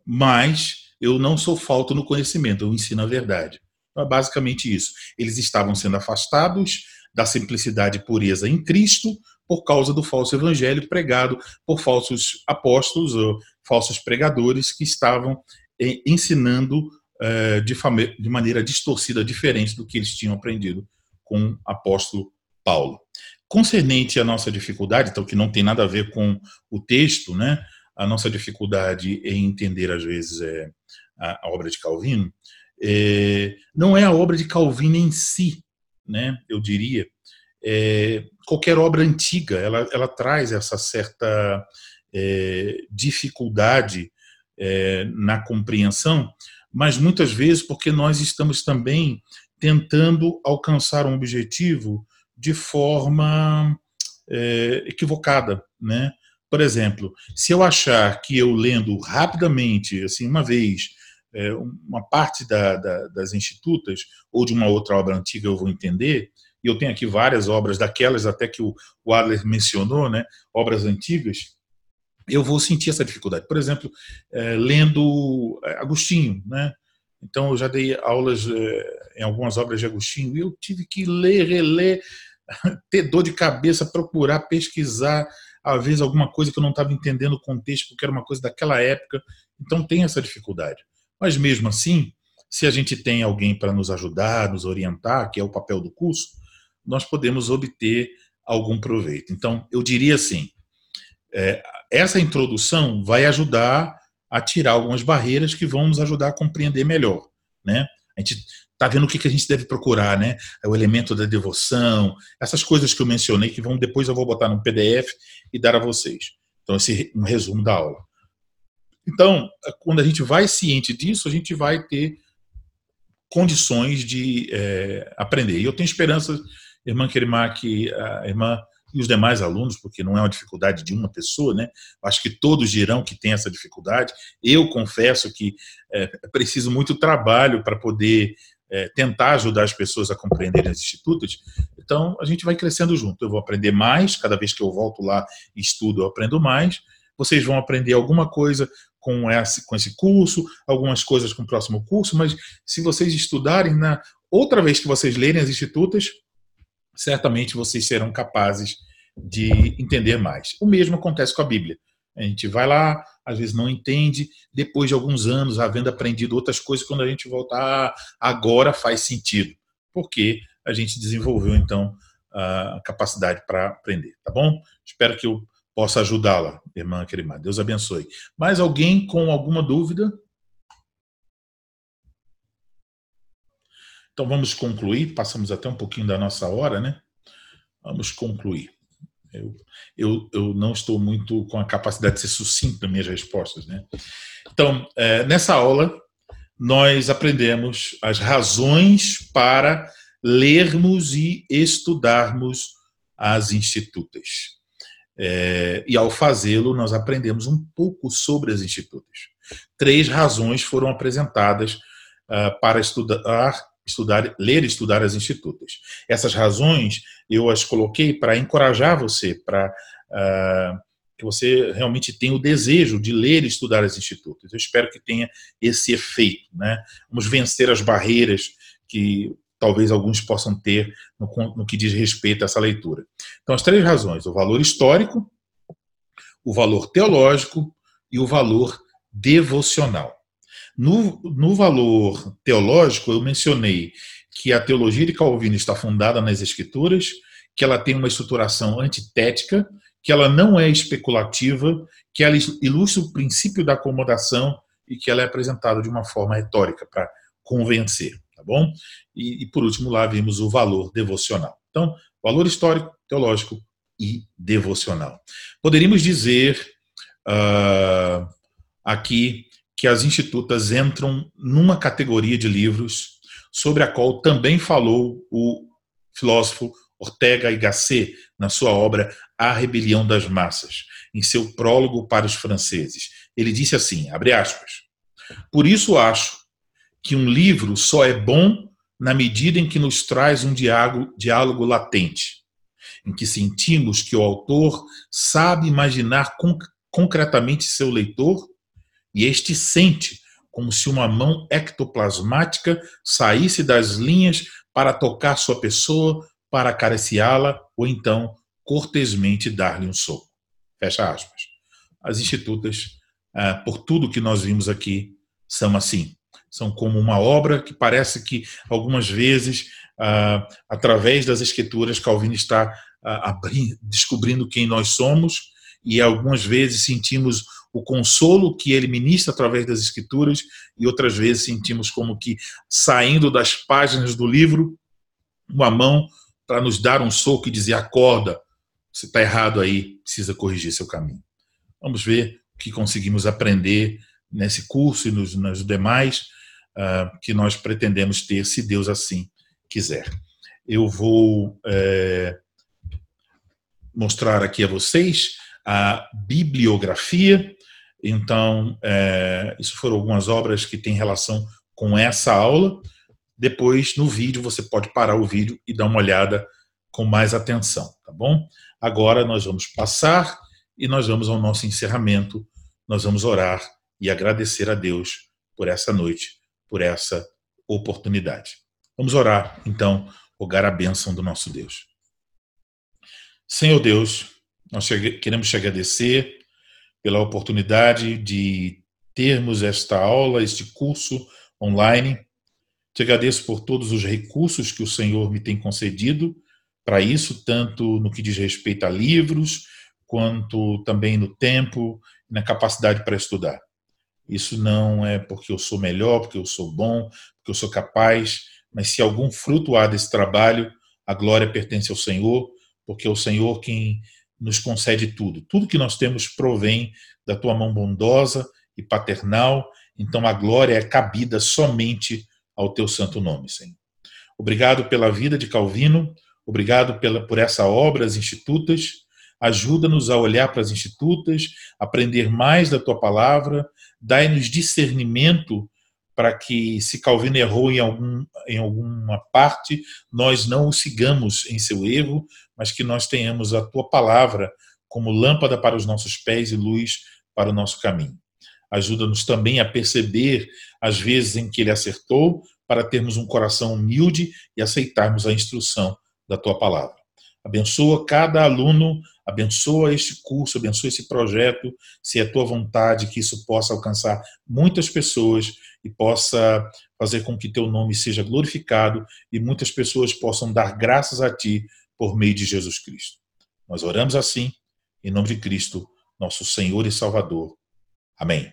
Mas eu não sou falto no conhecimento. Eu ensino a verdade. Então, é basicamente isso. Eles estavam sendo afastados da simplicidade e pureza em Cristo por causa do falso evangelho pregado por falsos apóstolos ou falsos pregadores que estavam eh, ensinando eh, de, de maneira distorcida, diferente do que eles tinham aprendido com o apóstolo Paulo. Concernente à nossa dificuldade, então que não tem nada a ver com o texto, né? A nossa dificuldade em entender às vezes é a, obra de Calvino, é, não é a obra de Calvino em si, né? Eu diria, é, qualquer obra antiga, ela, ela traz essa certa é, dificuldade é, na compreensão, mas muitas vezes porque nós estamos também tentando alcançar um objetivo de forma é, equivocada, né? Por exemplo, se eu achar que eu lendo rapidamente, assim, uma vez, é, uma parte da, da, das institutas ou de uma outra obra antiga eu vou entender, e eu tenho aqui várias obras daquelas até que o, o Adler mencionou, né, obras antigas, eu vou sentir essa dificuldade. Por exemplo, é, lendo Agostinho, né? Então eu já dei aulas é, em algumas obras de Agostinho e eu tive que ler, reler, ter dor de cabeça, procurar, pesquisar, às vezes alguma coisa que eu não estava entendendo o contexto, porque era uma coisa daquela época. Então tem essa dificuldade. Mas mesmo assim, se a gente tem alguém para nos ajudar, nos orientar, que é o papel do curso, nós podemos obter algum proveito. Então, eu diria assim: é, essa introdução vai ajudar a tirar algumas barreiras que vão nos ajudar a compreender melhor. Né? A gente está vendo o que, que a gente deve procurar, né? É o elemento da devoção, essas coisas que eu mencionei, que vão depois eu vou botar no PDF e dar a vocês. Então, esse é um resumo da aula. Então, quando a gente vai ciente disso, a gente vai ter condições de é, aprender. E eu tenho esperança irmã Kerimak, a irmã e os demais alunos, porque não é uma dificuldade de uma pessoa, né? Acho que todos dirão que tem essa dificuldade. Eu confesso que é, preciso muito trabalho para poder é, tentar ajudar as pessoas a compreenderem os institutos. Então, a gente vai crescendo junto. Eu vou aprender mais, cada vez que eu volto lá e estudo, eu aprendo mais. Vocês vão aprender alguma coisa com esse, com esse curso, algumas coisas com o próximo curso, mas se vocês estudarem, na outra vez que vocês lerem as institutas, certamente vocês serão capazes de entender mais. O mesmo acontece com a Bíblia. A gente vai lá, às vezes não entende, depois de alguns anos, havendo aprendido outras coisas, quando a gente voltar, ah, agora faz sentido. Porque a gente desenvolveu, então, a capacidade para aprender, tá bom? Espero que eu possa ajudá-la, irmã querida. Deus abençoe. Mais alguém com alguma dúvida? Então vamos concluir, passamos até um pouquinho da nossa hora, né? Vamos concluir. Eu, eu, eu não estou muito com a capacidade de ser sucinto nas minhas respostas, né? Então, é, nessa aula, nós aprendemos as razões para lermos e estudarmos as institutas. É, e ao fazê-lo, nós aprendemos um pouco sobre as institutas. Três razões foram apresentadas uh, para estudar estudar, ler e estudar as institutas. Essas razões eu as coloquei para encorajar você, para uh, que você realmente tenha o desejo de ler e estudar as institutas. Eu espero que tenha esse efeito. Né? Vamos vencer as barreiras que talvez alguns possam ter no, no que diz respeito a essa leitura. Então, as três razões: o valor histórico, o valor teológico e o valor devocional. No, no valor teológico, eu mencionei que a teologia de Calvino está fundada nas Escrituras, que ela tem uma estruturação antitética, que ela não é especulativa, que ela ilustra o princípio da acomodação e que ela é apresentada de uma forma retórica para convencer, tá bom? E, e, por último lá vimos o valor devocional. Então, valor histórico, teológico e devocional. Poderíamos dizer uh, aqui que as institutas entram numa categoria de livros sobre a qual também falou o filósofo Ortega y Gasset na sua obra A Rebelião das Massas, em seu prólogo para os franceses. Ele disse assim, abre aspas, por isso acho que um livro só é bom na medida em que nos traz um diálogo, diálogo latente, em que sentimos que o autor sabe imaginar conc concretamente seu leitor e este sente como se uma mão ectoplasmática saísse das linhas para tocar sua pessoa para acariciá-la ou então cortesmente dar-lhe um soco. Fecha aspas. As institutas, ah, por tudo que nós vimos aqui, são assim. São como uma obra que parece que algumas vezes, ah, através das escrituras, Calvino está ah, descobrindo quem nós somos e algumas vezes sentimos o consolo que ele ministra através das escrituras e outras vezes sentimos como que saindo das páginas do livro uma mão para nos dar um soco e dizer: acorda, você está errado aí, precisa corrigir seu caminho. Vamos ver o que conseguimos aprender nesse curso e nos, nos demais uh, que nós pretendemos ter, se Deus assim quiser. Eu vou é, mostrar aqui a vocês a bibliografia. Então, é, isso foram algumas obras que têm relação com essa aula. Depois, no vídeo, você pode parar o vídeo e dar uma olhada com mais atenção, tá bom? Agora nós vamos passar e nós vamos ao nosso encerramento. Nós vamos orar e agradecer a Deus por essa noite, por essa oportunidade. Vamos orar, então, rogar a bênção do nosso Deus. Senhor Deus, nós queremos te agradecer pela oportunidade de termos esta aula, este curso online te agradeço por todos os recursos que o Senhor me tem concedido para isso, tanto no que diz respeito a livros, quanto também no tempo e na capacidade para estudar. Isso não é porque eu sou melhor, porque eu sou bom, porque eu sou capaz, mas se algum fruto há desse trabalho, a glória pertence ao Senhor, porque é o Senhor quem nos concede tudo. Tudo que nós temos provém da tua mão bondosa e paternal, então a glória é cabida somente ao teu santo nome, Senhor. Obrigado pela vida de Calvino, obrigado pela, por essa obra, as institutas. Ajuda-nos a olhar para as institutas, aprender mais da tua palavra, dai-nos discernimento para que, se Calvino errou em, algum, em alguma parte, nós não o sigamos em seu erro, mas que nós tenhamos a tua palavra como lâmpada para os nossos pés e luz para o nosso caminho. Ajuda-nos também a perceber as vezes em que ele acertou, para termos um coração humilde e aceitarmos a instrução da tua palavra. Abençoa cada aluno, abençoa este curso, abençoa esse projeto, se é tua vontade que isso possa alcançar muitas pessoas e possa fazer com que teu nome seja glorificado e muitas pessoas possam dar graças a ti por meio de Jesus Cristo. Nós oramos assim, em nome de Cristo, nosso Senhor e Salvador. Amém.